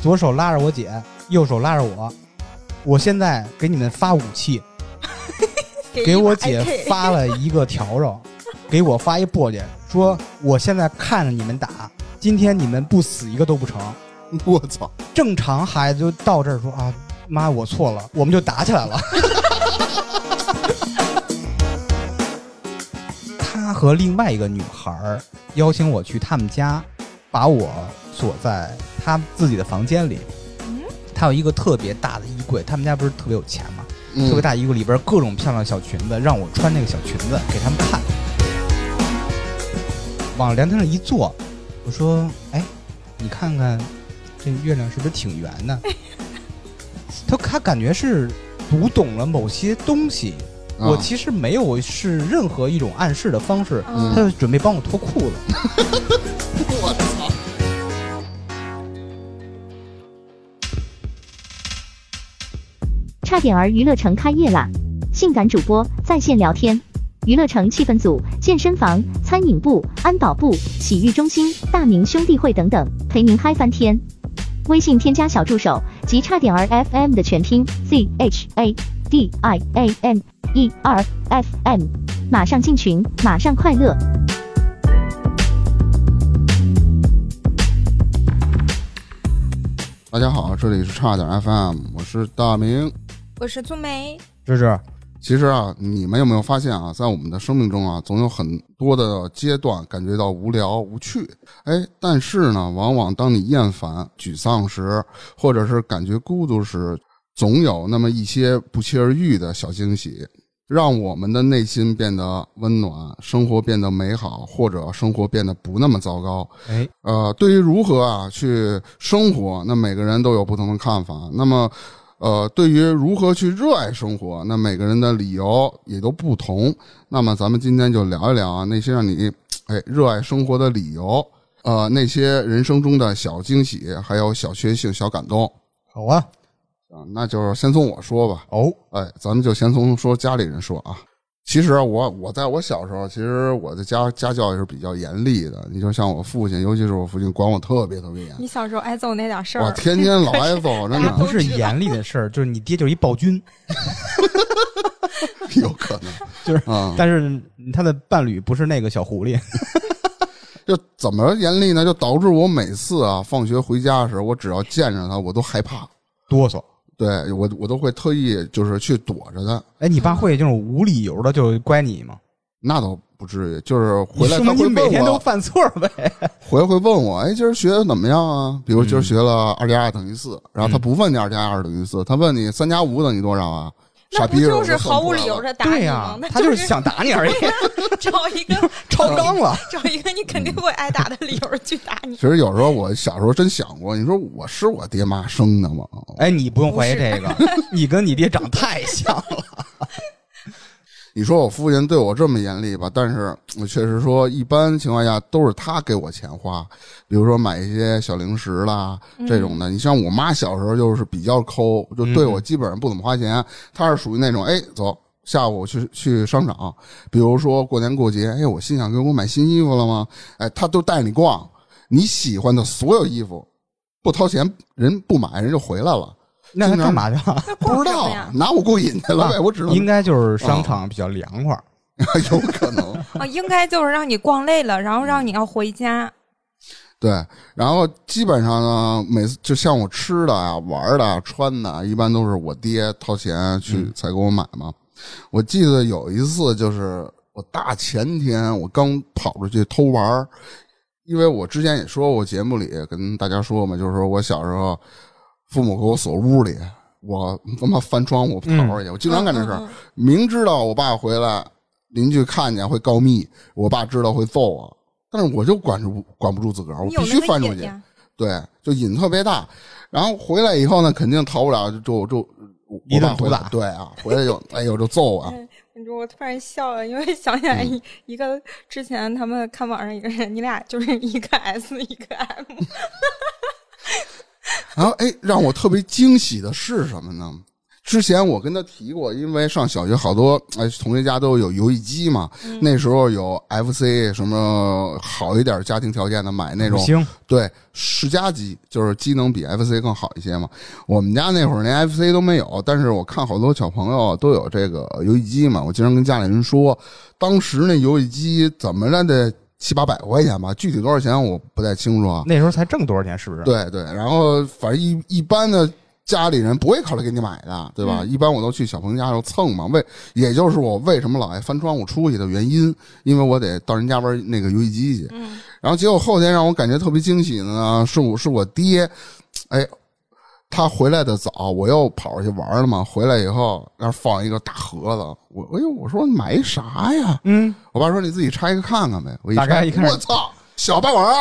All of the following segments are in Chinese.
左手拉着我姐，右手拉着我。我现在给你们发武器，给我姐发了一个笤帚，给我发一簸箕，说我现在看着你们打，今天你们不死一个都不成。我操！正常孩子就到这儿说啊，妈，我错了，我们就打起来了。他和另外一个女孩儿邀请我去他们家，把我锁在他自己的房间里。嗯，他有一个特别大的衣柜，他们家不是特别有钱吗？嗯特别大衣柜里边各种漂亮小裙子，让我穿那个小裙子给他们看。往凉亭上一坐，我说：“哎，你看看这月亮是不是挺圆的？”他 他感觉是读懂了某些东西。啊我其实没有是任何一种暗示的方式，嗯他就准备帮我脱裤子。差点儿娱乐城开业啦！性感主播在线聊天，娱乐城气氛组、健身房、餐饮部、安保部、洗浴中心、大明兄弟会等等，陪您嗨翻天。微信添加小助手及差点儿 FM 的全拼 Z H A D I A M E R F M，马上进群，马上快乐。大家好，这里是差点 FM，我是大明。我是粗梅，这是其实啊，你们有没有发现啊，在我们的生命中啊，总有很多的阶段感觉到无聊无趣，哎，但是呢，往往当你厌烦、沮丧时，或者是感觉孤独时，总有那么一些不期而遇的小惊喜，让我们的内心变得温暖，生活变得美好，或者生活变得不那么糟糕。哎，呃，对于如何啊去生活，那每个人都有不同的看法。那么，呃，对于如何去热爱生活，那每个人的理由也都不同。那么，咱们今天就聊一聊啊，那些让你哎热爱生活的理由，呃，那些人生中的小惊喜，还有小确幸、小感动好啊，啊。那就是先从我说吧。哦，哎，咱们就先从说家里人说啊。其实啊我我在我小时候，其实我的家家教也是比较严厉的。你就像我父亲，尤其是我父亲，管我特别特别严。你小时候挨揍那点事儿我，天天老挨揍，真的不是严厉的事儿，就是你爹就是一暴君，有可能就是啊。但是他的伴侣不是那个小狐狸。就怎么严厉呢？就导致我每次啊放学回家时候，我只要见着他，我都害怕。哆嗦。对我，我都会特意就是去躲着他。哎，你爸会这种无理由的就怪你吗？那倒不至于，就是回来他会问我，天都犯错呗。回来会问我，哎，今儿学的怎么样啊？比如今儿学了二加二等于四，然后他不问你二加二等于四，他问你三加五等于多少啊？傻逼，那不就是毫无理由的打你对呀吗？他就是想打你而已，找一个 超纲了。找一个你肯定会挨打的理由去打你。其实有时候我小时候真想过，你说我是我爹妈生的吗？哎，你不用怀疑这个，你跟你爹长太像了。你说我父亲对我这么严厉吧，但是我确实说，一般情况下都是他给我钱花，比如说买一些小零食啦这种的。你像我妈小时候就是比较抠，就对我基本上不怎么花钱。她是属于那种，哎，走，下午去去商场，比如说过年过节，哎，我心想给我买新衣服了吗？哎，她都带你逛，你喜欢的所有衣服，不掏钱人不买，人就回来了。那他干嘛去了？不知道？拿我过瘾去了呗，我只能应该就是商场比较凉快。有可能。啊，应该就是让你逛累了，然后让你要回家。对，然后基本上呢，每次就像我吃的啊、玩的啊、穿的啊，一般都是我爹掏钱去才给我买嘛。我记得有一次，就是我大前天我刚跑出去偷玩儿因为我之前也说过节目里跟大家说嘛，就是说我小时候父母给我锁屋里，我他妈翻窗户跑出去，我经常干这事儿。明知道我爸回来，邻居看见会告密，我爸知道会揍我，但是我就管住管不住自个儿，我必须翻出去。对，就瘾特别大。然后回来以后呢，肯定逃不了，就就就我一顿爸回来毒打对啊，回来就哎呦就揍啊。哎 你说我突然笑了，因为想起来嗯一一个之前他们看网上一个人，你俩就是一个 S 一个 M，然后哎，让我特别惊喜的是什么呢？之前我跟他提过，因为上小学好多哎同学家都有游戏机嘛，那时候有 FC 什么好一点家庭条件的买那种，对世嘉机，就是机能比 FC 更好一些嘛。我们家那会儿连 FC 都没有，但是我看好多小朋友都有这个游戏机嘛，我经常跟家里人说，当时那游戏机怎么着得七八百块钱吧，具体多少钱我不太清楚啊。那时候才挣多少钱？是不是？，对对，然后反正一一般的家里人不会考虑给你买的，对吧？一般我都去小朋友家里蹭嘛，为也就是我为什么老爱翻窗户出去的原因，因为我得到人家玩那个游戏机去。嗯然后结果后天让我感觉特别惊喜的呢，是我是我爹，哎。他回来的早，我又跑出去玩了嘛。回来以后，那儿放一个大盒子，我哎呦，我说买一啥呀？嗯，我爸说你自己拆开看看呗。我一拆，打开一看我操，小霸王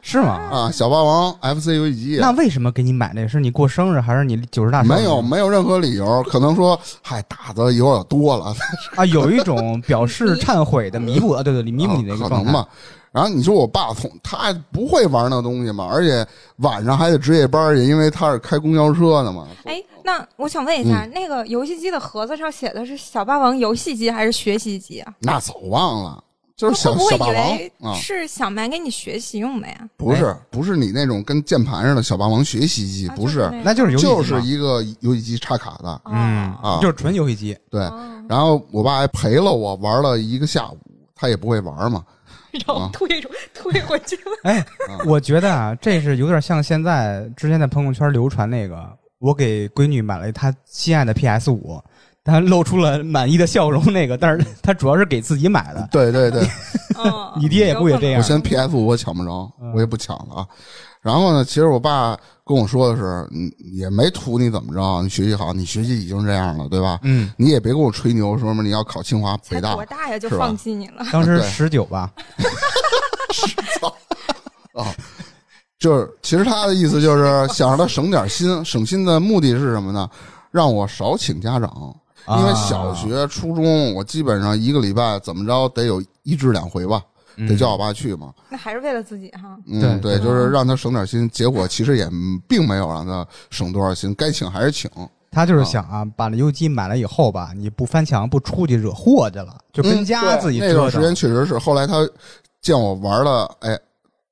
是吗？啊，小霸王 FC 游戏机。那为什么给你买那个？是你过生日还是你九十大寿？没有，没有任何理由，可能说，嗨，打的有点多了，啊，有一种表示忏悔的弥补，啊，对对，弥补你那个状态。可能吧。然后你说我爸从他不会玩那东西嘛，而且晚上还得值夜班去，因为他是开公交车的嘛。哎，那我想问一下，那个游戏机的盒子上写的是小霸王游戏机还是学习机啊？那早忘了，就是小霸为王啊，是想买给你学习用的呀？不是不是你那种跟键盘似的小霸王学习机，啊不，就是那就是游戏机就是一个游戏机插卡的，嗯啊就是纯游戏机。对。哦然后我爸还陪了我玩了一个下午，他也不会玩嘛。然后退出 退回去了。哎，我觉得啊，这是有点像现在之前在朋友圈流传那个，我给闺女买了她心爱的 PS 五，她露出了满意的笑容那个，但是她主要是给自己买的。对对对，嗯，你爹也不也这样我嫌 PS 五我抢不着，嗯我也不抢了啊。然后呢，其实我爸跟我说的是，嗯，也没图你怎么着，你学习好，你学习已经这样了，对吧？嗯，你也别跟我吹牛，说什么你要考清华北大多大呀就放弃你了？当时十九吧，啊。就是，其实他的意思就是想让他省点心，省心的目的是什么呢？让我少请家长，因为小学、初中我基本上一个礼拜怎么着得有一至两回吧，嗯得叫我爸去嘛。那还是为了自己哈。嗯，对对，就是让他省点心。结果其实也并没有让他省多少心，该请还是请。他就是想啊，把那游戏机买了以后吧，你不翻墙不出去惹祸去了，就跟家自己那段时间，确实是，后来他见我玩的，哎，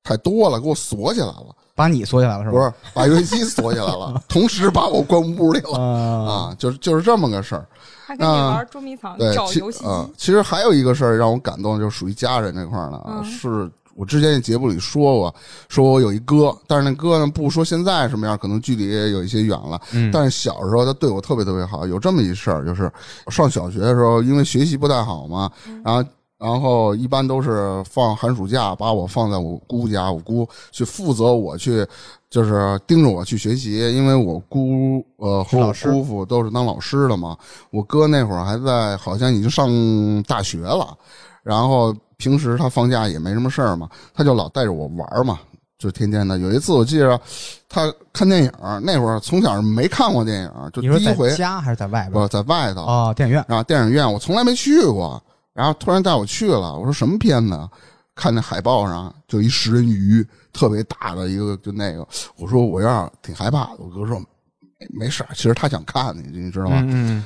太多了，给我锁起来了，把你锁起来了是吧？不是把游戏机锁起来了，同时把我关屋里了啊，啊，就是就是这么个事儿。还跟你玩捉迷藏，对，其找游戏机。啊，其实还有一个事儿让我感动，就是属于家人这块儿的啊，嗯是我之前在节目里说过，说我有一哥，但是那哥呢不说现在什么样，可能距离也有一些远了，嗯但是小时候他对我特别特别好。有这么一事儿，就是上小学的时候，因为学习不太好嘛，然后。然后一般都是放寒暑假，把我放在我姑家，我姑去负责我去，就是盯着我去学习，因为我姑呃和我姑父都是当老师的嘛。我哥那会儿还在，好像已经上大学了，然后平时他放假也没什么事儿嘛，他就老带着我玩儿嘛，就天天的。有一次我记着他看电影儿，那会儿从小没看过电影儿，就第一回家还是在外边？不在外头哦，电影院。啊电影院我从来没去过，然后突然带我去了，我说什么片子啊？看那海报上就一食人鱼，特别大的一个，就那个，我说我有点挺害怕的。我哥说没没事，其实他想看你，你知道吗？嗯嗯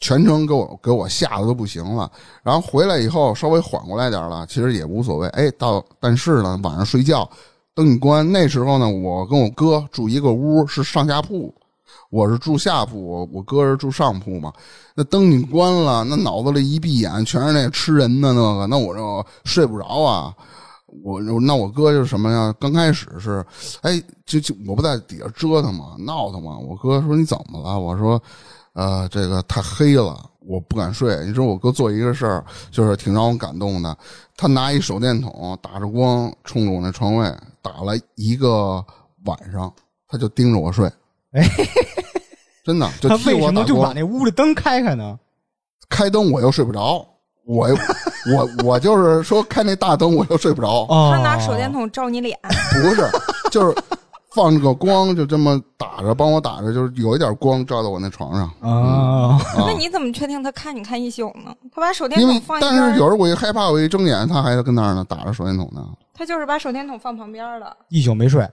全程给我给我吓得都不行了。然后回来以后稍微缓过来点了，其实也无所谓。哎，到但是呢，晚上睡觉灯一关，那时候呢，我跟我哥住一个屋，是上下铺。我是住下铺，我我哥是住上铺嘛。那灯你关了，那脑子里一闭眼全是那吃人的那个，那我就睡不着啊。我那我哥就是什么呀？刚开始是，哎，就就我不在底下折腾嘛，闹腾嘛。我哥说你怎么了？我说，呃，这个太黑了，我不敢睡。你说我哥做一个事儿，就是挺让我感动的。他拿一手电筒打着光，冲着我那床位打了一个晚上，他就盯着我睡。哎，真的就他替为什么就把光。那屋里灯开开呢？开灯我又睡不着，我 我我就是说开那大灯我又睡不着。哦，他拿手电筒照你脸，不是，就是放着个光，就这么打着，帮我打着，就是有一点光照到我那床上。哦，啊那，你怎么确定他看你看一宿呢？他把手电因为筒放一边儿，但是有时候我一害怕，我一睁眼，他还在跟那儿呢，打着手电筒呢。他就是把手电筒放旁边了。一宿没睡。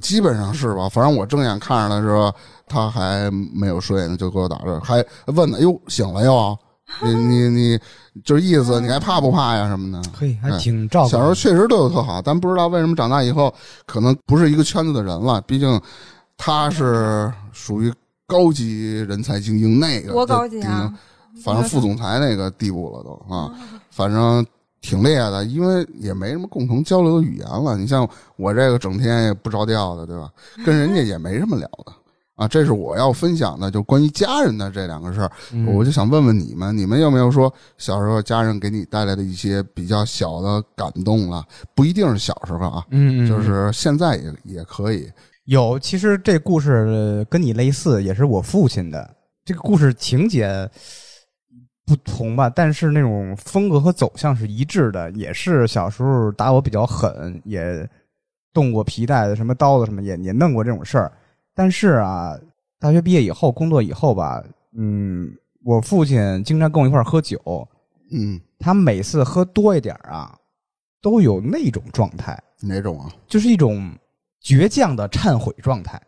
基本上是吧？反正我睁眼看着的时候，他还没有睡呢，就给我打这，还问呢，哟，醒了又？你你你，就是意思，你还怕不怕呀？什么的？嘿，还挺照顾。小时候确实对我特好，但不知道为什么长大以后，可能不是一个圈子的人了。毕竟他是属于高级人才精英那个多高级啊！反正副总裁那个地步了都啊，反正挺厉害的，因为也没什么共同交流的语言了。你像我这个整天也不着调的，对吧？跟人家也没什么聊的啊。这是我要分享的，就关于家人的这两个事儿，我就想问问你们，你们有没有说小时候家人给你带来的一些比较小的感动了？不一定是小时候啊，嗯，就是现在也也可以有。其实这故事跟你类似，也是我父亲的这个故事情节。不同吧，但是那种风格和走向是一致的。也是小时候打我比较狠，也动过皮带的，什么刀子什么也也弄过这种事儿。但是啊，大学毕业以后工作以后吧，嗯，我父亲经常跟我一块儿喝酒，嗯，他每次喝多一点啊，都有那种状态。哪种啊？就是一种倔强的忏悔状态，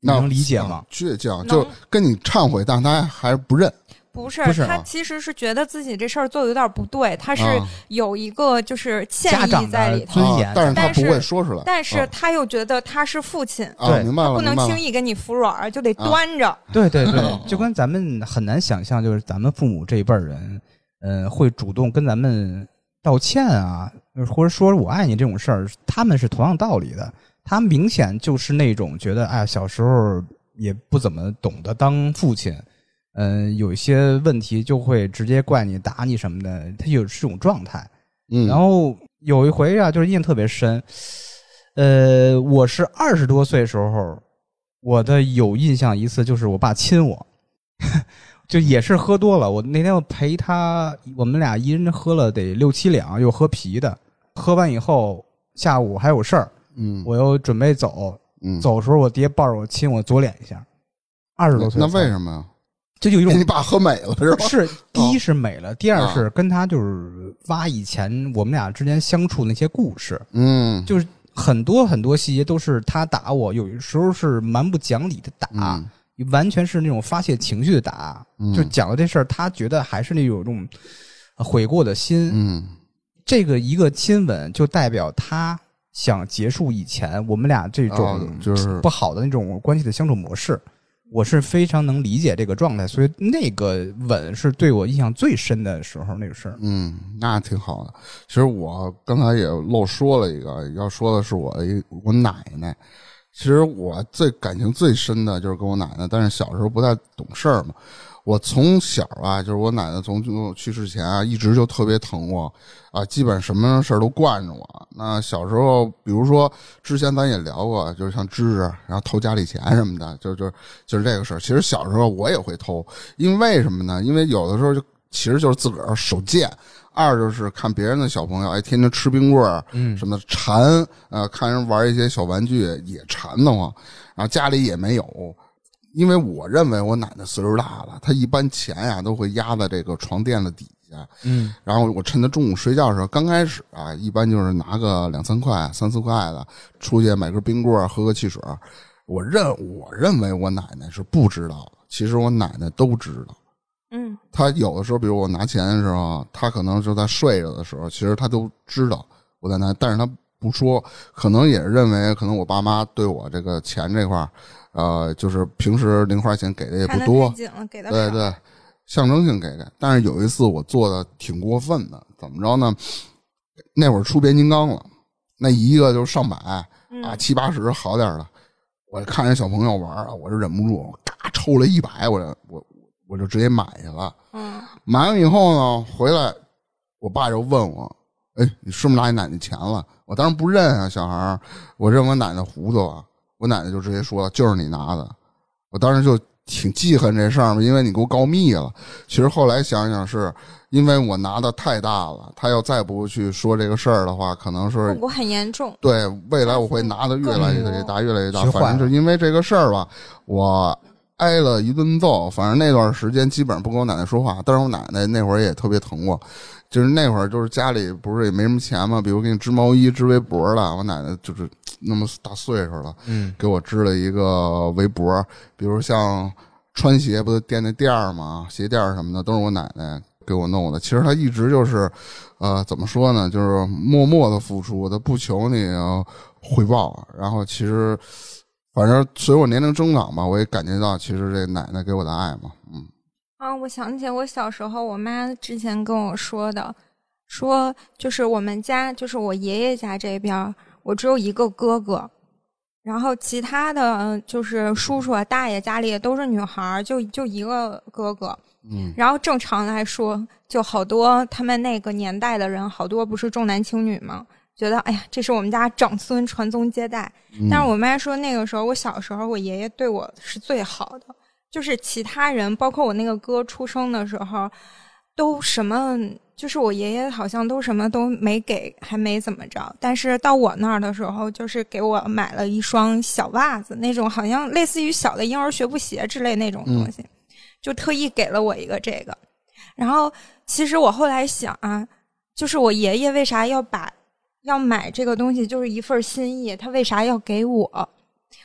能理解吗？倔强就跟你忏悔，但他还是不认。不是，他其实是觉得自己这事儿做的有点不对，他是有一个就是歉意在里头，尊严，但是他不会说出来。但是他又觉得他是父亲，对，明白了，不能轻易给你服软，就得端着。对对对，就跟咱们很难想象，就是咱们父母这一辈人，嗯，会主动跟咱们道歉啊，或者说我爱你这种事儿，他们是同样道理的。他明显就是那种觉得，哎，小时候也不怎么懂得当父亲。嗯，有一些问题就会直接怪你、打你什么的，他有这种状态。嗯，然后有一回啊，就是印象特别深。呃，我是二十多岁时候，我的有印象一次就是我爸亲我，就也是喝多了。我那天我陪他，我们俩一人喝了得六七两，又喝啤的。喝完以后，下午还有事儿，嗯，我又准备走，嗯，走的时候我爹抱着我亲我左脸一下。二十多岁，那为什么呀？这就一种你爸喝美了是吧？是，第一是美了，第二是跟他就是挖以前我们俩之间相处那些故事，嗯，就是很多很多细节都是他打我，有时候是蛮不讲理的打，完全是那种发泄情绪的打，就讲了这事儿，他觉得还是那种种悔过的心，嗯，这个一个亲吻就代表他想结束以前我们俩这种就是不好的那种关系的相处模式。我是非常能理解这个状态，所以那个吻是对我印象最深的时候那个事儿。嗯，那挺好的。其实我刚才也漏说了一个，要说的是我一我奶奶。其实我最感情最深的就是跟我奶奶，但是小时候不太懂事儿嘛。我从小啊，就是我奶奶从去世前啊，一直就特别疼我啊，基本什么事儿都惯着我。那小时候，比如说之前咱也聊过，就是像芝芝，然后偷家里钱什么的，就就就是这个事儿。其实小时候我也会偷，因为为什么呢？因为有的时候就其实就是自个儿手贱，二就是看别人的小朋友哎，天天吃冰棍儿，嗯，什么馋，呃，看人玩一些小玩具也馋得慌，然后家里也没有。因为我认为我奶奶岁数大了，她一般钱呀都会压在这个床垫子底下。嗯，然后我趁她中午睡觉的时候，刚开始啊，一般就是拿个两三块、三四块的出去买根冰棍喝个汽水。我认我认为我奶奶是不知道的，其实我奶奶都知道。嗯，她有的时候，比如我拿钱的时候，她可能就在睡着的时候，其实她都知道我在那，但是她不说，可能也认为可能我爸妈对我这个钱这块呃，就是平时零花钱给的也不多，对对，象征性给的。但是有一次我做的挺过分的，怎么着呢？那会儿出变形金刚了，那一个就上百啊，七八十好点的。我看人小朋友玩啊，我就忍不住，嘎抽了一百，我我我就直接买去了。嗯，买完以后呢，回来我爸就问我：“哎，你是不是拿你奶奶钱了？”我当时不认啊，小孩儿我认我奶奶糊涂啊。我奶奶就直接说了：“就是你拿的。”我当时就挺记恨这事儿嘛，因为你给我告密了。其实后来想想，是因为我拿的太大了，他要再不去说这个事儿的话，可能是我很严重。对，未来我会拿的越来越大，越来越大。反正就因为这个事儿吧，我挨了一顿揍。反正那段时间基本上不跟我奶奶说话，但是我奶奶那会儿也特别疼我。就是那会儿，就是家里不是也没什么钱嘛，比如给你织毛衣、织围脖了，我奶奶就是。那么大岁数了，嗯，给我织了一个围脖，比如像穿鞋不都垫那垫儿吗？鞋垫儿什么的都是我奶奶给我弄的。其实她一直就是，呃，怎么说呢，就是默默的付出，她不求你回报。然后其实，反正随我年龄增长吧，我也感觉到其实这奶奶给我的爱嘛，嗯。啊，我想起我小时候，我妈之前跟我说的，说就是我们家，就是我爷爷家这边，我只有一个哥哥，然后其他的就是叔叔啊、大爷家里也都是女孩儿，就就一个哥哥。嗯，然后正常来说，就好多他们那个年代的人，好多不是重男轻女吗？觉得哎呀，这是我们家长孙传宗接代。嗯但是我妈说，那个时候我小时候，我爷爷对我是最好的。就是其他人，包括我那个哥出生的时候，都什么，就是我爷爷好像都什么都没给，还没怎么着。但是到我那儿的时候，就是给我买了一双小袜子，那种好像类似于小的婴儿学步鞋之类那种东西，就特意给了我一个这个。然后其实我后来想啊，就是我爷爷为啥要把要买这个东西，就是一份心意，他为啥要给我？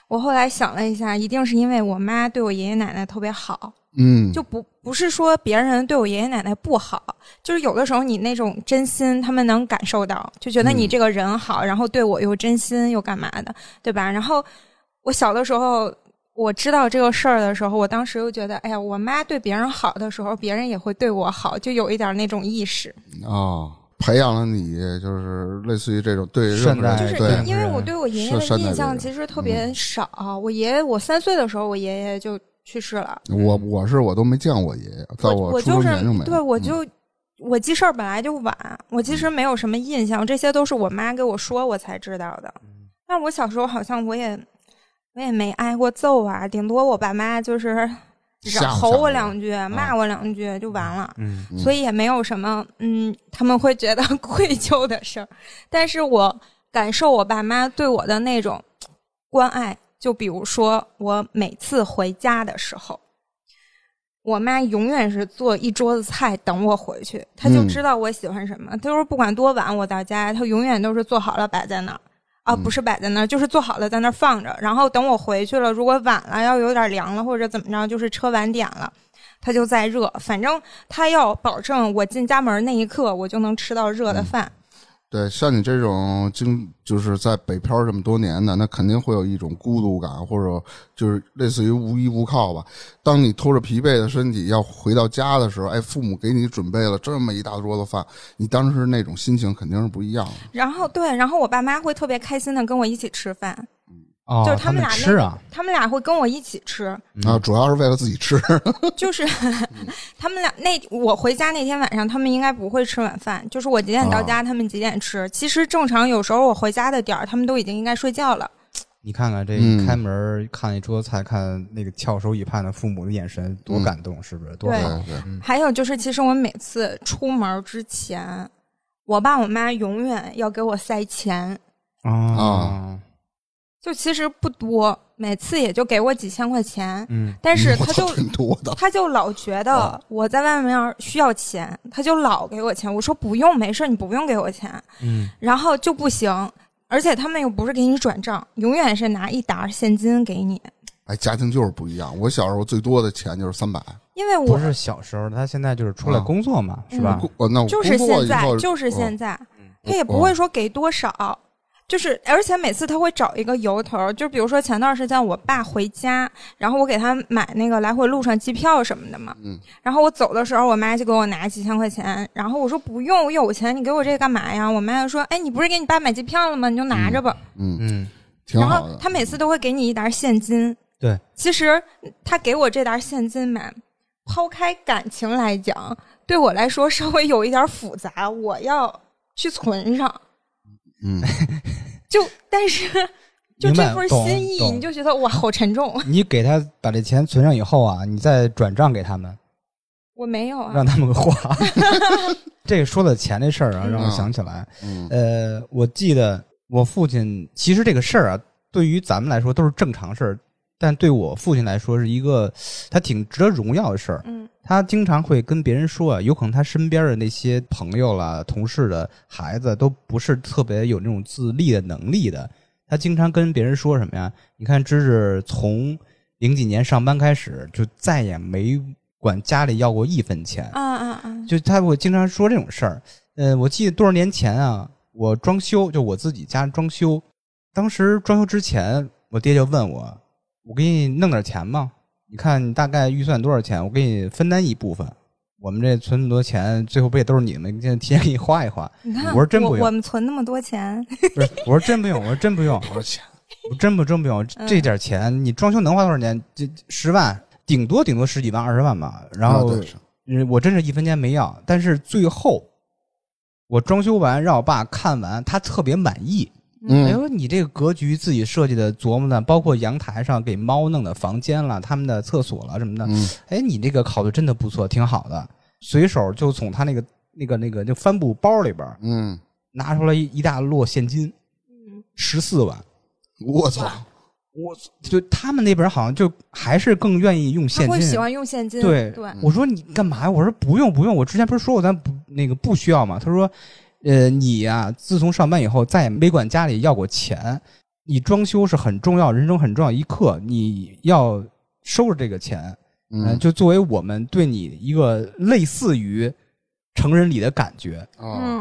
我后来想了一下，一定是因为我妈对我爷爷奶奶特别好，嗯，就不不是说别人对我爷爷奶奶不好，就是有的时候你那种真心，他们能感受到，就觉得你这个人好，然后对我又真心又干嘛的，对吧？然后我小的时候我知道这个事儿的时候，我当时又觉得，哎呀，我妈对别人好的时候，别人也会对我好，就有一点那种意识。哦，培养了你，就是类似于这种对善待就是因因为我对我爷爷的印象其实特别少，我爷爷我三岁的时候，我爷爷就去世了。我我是我都没见过我爷爷，在出我就是生前就没有。对我嗯就、我记事儿本来就晚，我其实没有什么印象，这些都是我妈给我说我才知道的。但我小时候好像我也我也没挨过揍啊，顶多我爸妈就是吼我两句，骂我两句就完了。所以也没有什么嗯，他们会觉得 愧疚的事儿。但是我感受我爸妈对我的那种关爱，就比如说我每次回家的时候，我妈永远是做一桌子菜等我回去，她就嗯知道我喜欢什么。她说不管多晚我到家，她永远都是做好了摆在那儿。啊，嗯不是摆在那儿，就是做好了在那儿放着。然后等我回去了，如果晚了，要有点凉了或者怎么着，就是车晚点了，它就再热。反正他要保证我进家门那一刻，我就能吃到热的饭。对，像你这种经就是在北漂这么多年的，那肯定会有一种孤独感，或者就是类似于无依无靠吧。当你拖着疲惫的身体要回到家的时候，哎，父母给你准备了这么一大桌子饭，你当时那种心情肯定是不一样的。然后对，然后我爸妈会特别开心的跟我一起吃饭，哦，就是他们俩那吃啊，他们俩会跟我一起吃，啊，主要是为了自己吃。就是他们俩那我回家那天晚上，他们应该不会吃晚饭，就是我几点到家，他们几点吃。其实正常有时候我回家的点儿，他们都已经应该睡觉了。你看看这开门看一桌菜，看那个翘首以盼的父母的眼神，多感动，是不是？多还有就是，其实我每次出门之前，我爸我妈永远要给我塞钱，啊，就其实不多，每次也就给我几千块钱，嗯但是他就挺多的。他就老觉得我在外面需要钱，他就老给我钱。我说不用，没事，你不用给我钱。嗯，然后就不行，而且他们又不是给你转账，永远是拿一沓现金给你。哎，家庭就是不一样。我小时候最多的钱就是三百，因为我不是小时候，他现在就是出来啊工作嘛，是吧？我那我就是现在，就是现嗯在，他也不会说给多少。就是，而且每次他会找一个由头，就比如说前段时间我爸回家，然后我给他买那个来回路上机票什么的嘛，嗯然后我走的时候，我妈就给我拿几千块钱，然后我说不用，我有钱，你给我这个干嘛呀？我妈就说，哎，你不是给你爸买机票了吗？你就拿着吧。嗯，嗯，然挺好的。后他每次都会给你一沓现金。对，其实他给我这沓现金嘛，抛开感情来讲，对我来说稍微有一点复杂，我要去存上。嗯，就但是就这份心意，你就觉得哇，好沉重。你给他把这钱存上以后啊，你再转账给他们，我没有啊。让，他们花。这个说的钱这事儿啊，嗯让我想起来，嗯。呃，我记得我父亲，其实这个事儿啊，对于咱们来说都是正常事儿，但对我父亲来说是一个他挺值得荣耀的事儿。嗯他经常会跟别人说啊，有可能他身边的那些朋友啦、同事的孩子都不是特别有那种自立的能力的，他经常跟别人说什么呀？你看芝芝从零几年上班开始，就再也没管家里要过一分钱。啊啊啊！就他会经常说这种事儿。呃，我记得多少年前啊，我装修，就我自己家装修，当时装修之前，我爹就问我：“我给你弄点钱吧？你看你大概预算多少钱？我给你分担一部分。我们这存那么多钱，最后不也都是你们？现在提前给你花一花。你看，我说真不用我们存那么多钱，不是，我说真不用，我说真不用，多少钱？我真不真不用，嗯这点钱你装修能花多少钱？这十万，顶多顶多十几万、二十万吧。然后我真是一分钱没要，但是最后我装修完让我爸看完，他特别满意。哎嗯，呦，你这个格局自己设计的琢磨的，包括阳台上给猫弄的房间了，他们的厕所了什么的，嗯哎，你这个考的真的不错，挺好的。随手就从他那个那个那个就帆布包里边嗯，拿出来一一大摞现金，十四万。我操，我就他们那边好像就还是更愿意用现金。他会喜欢用现金。对对，我说你干嘛呀？我说不用不用，我之前不是说过咱不那个不需要吗？他说，呃，你呀、自从上班以后再也没管家里要过钱，你装修是很重要，人生很重要一刻，你要收着这个钱，呃嗯就作为我们对你一个类似于成人礼的感觉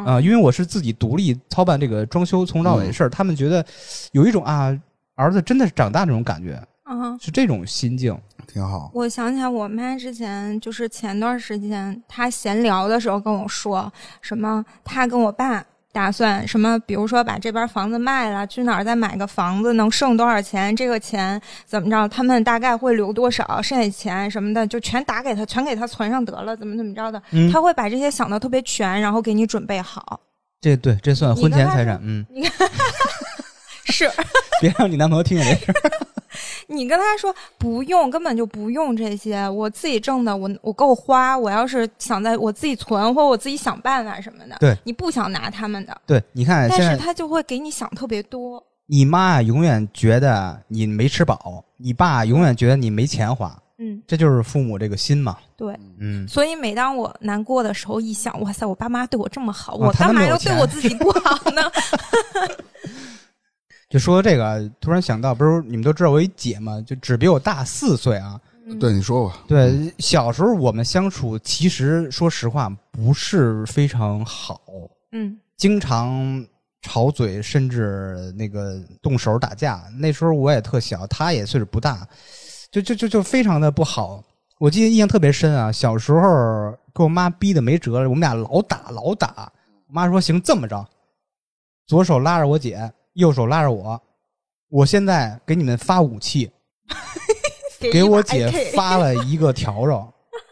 啊，因为我是自己独立操办这个装修从头到尾的事儿，他们觉得有一种啊，儿子真的是长大这种感觉，啊。是这种心境。挺好。我想起来，我妈之前就是前段时间，她闲聊的时候跟我说，什么她跟我爸打算什么，比如说把这边房子卖了，去哪儿再买个房子，能剩多少钱？这个钱怎么着？他们大概会留多少？剩下钱什么的，就全打给他，全给他存上得了，怎么怎么着的？嗯他会把这些想的特别全，然后给你准备好。这对这算婚前财产，嗯，是 别让你男朋友听见这事儿。你跟他说不用，根本就不用这些，我自己挣的，我我够花。我要是想在我自己存，或者我自己想办法什么的，对，你不想拿他们的，对，你看但是他就会给你想特别多。你妈啊，永远觉得你没吃饱；你爸永远觉得你没钱花，嗯，这就是父母这个心嘛。对。嗯，所以每当我难过的时候，一想，哇塞，我爸妈对我这么好，哦我干嘛要对我自己不好呢？就说这个，突然想到，不是你们都知道我一姐嘛，就只比我大四岁啊。嗯对，你说吧。对，小时候我们相处，其实说实话不是非常好，嗯经常吵嘴，甚至那个动手打架。那时候我也特小，她也岁数不大，就就就就非常的不好。我记得印象特别深啊，小时候给我妈逼的没辙了，我们俩老打老打。我妈说：“行，这么着，左手拉着我姐，右手拉着我，我现在给你们发武器，给我姐发了一个笤帚，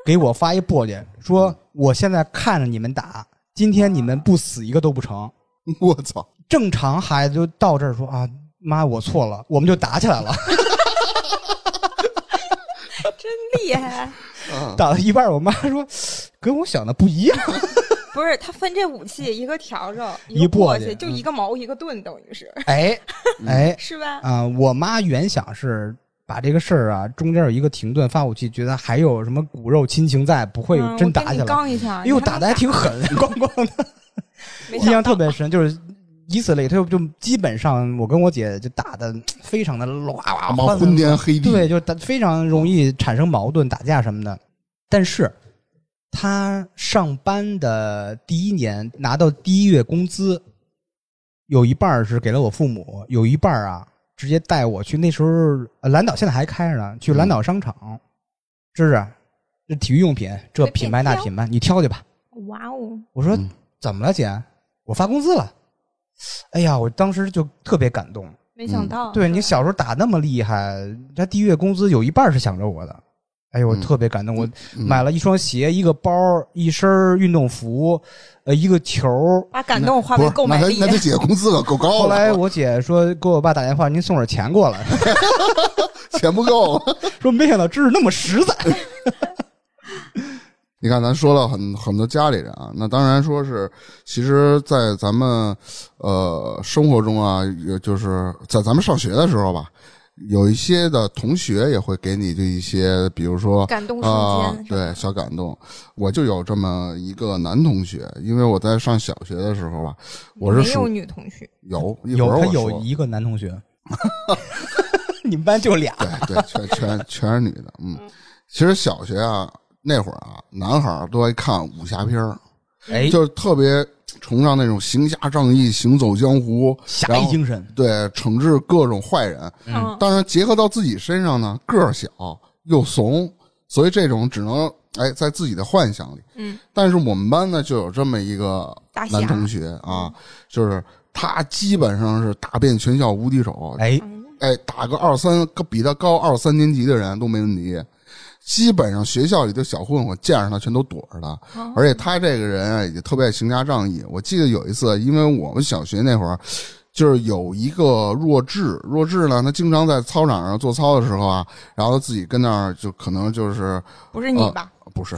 给我发一簸箕，说我现在看着你们打，今天你们不死一个都不成。我操，正常孩子就到这儿说啊，妈我错了，我们就打起来了。真厉害。啊，打到一半，我妈说跟我想的不一样。不是，他分这武器，一个笤帚，一个簸箕，就一个矛，一个盾，等于是哎 哎是吧？啊、我妈原想是把这个事儿啊中间有一个停顿发武器，觉得还有什么骨肉亲情在，不会真打起来。刚一下，哎呦，打的还挺狠，咣咣的。印象特别深，就是以此类推，就基本上我跟我姐就打的非常的哇哇昏天黑地。对，就打非常容易产生矛盾、打架什么的。但是他上班的第一年拿到第一月工资，有一半儿是给了我父母，有一半儿啊直接带我去。那时候呃蓝岛现在还开着呢，去蓝岛商场，这是，这体育用品这品牌那品牌，你挑去吧。哇哦，我说嗯怎么了，姐？我发工资了。哎呀，我当时就特别感动。没想到，对你小时候打那么厉害，他第一月工资有一半是想着我的。哎呦，我嗯特别感动。我嗯买了一双鞋，一个包，一身运动服，呃，一个球。把感动化为购买力那他 那。他姐工资可够高后了，来我姐说给我爸打电话，您送点钱过来，钱不够。说没想到知识那么实在。你看，咱说了很很多家里人啊，那当然说是，其实，在咱们呃生活中啊，也就是在咱们上学的时候吧，有一些的同学也会给你这一些，比如说感动瞬啊、间，对，小感动。我就有这么一个男同学，因为我在上小学的时候吧，我是没有女同学，有一会有他儿我有一个男同学，你们班就俩，对对，全全全是女的。嗯，其实小学啊那会儿啊，男孩儿都爱看武侠片儿，哎，就是特别崇尚那种行侠仗义、行走江湖，侠义精神，对，惩治各种坏人。嗯，当然，结合到自己身上呢，个儿小又怂，所以这种只能哎在自己的幻想里。嗯，但是我们班呢就有这么一个男同学啊，就是他基本上是打遍全校无敌手，哎，哎，打个二三个比他高二三年级的人都没问题。基本上学校里的小混混见着他全都躲着他，哦而且他这个人啊也特别爱行侠仗义。我记得有一次，因为我们小学那会儿就是有一个弱智，弱智呢，他经常在操场上做操的时候啊，然后他自己跟那儿就可能就是不是你吧？不是，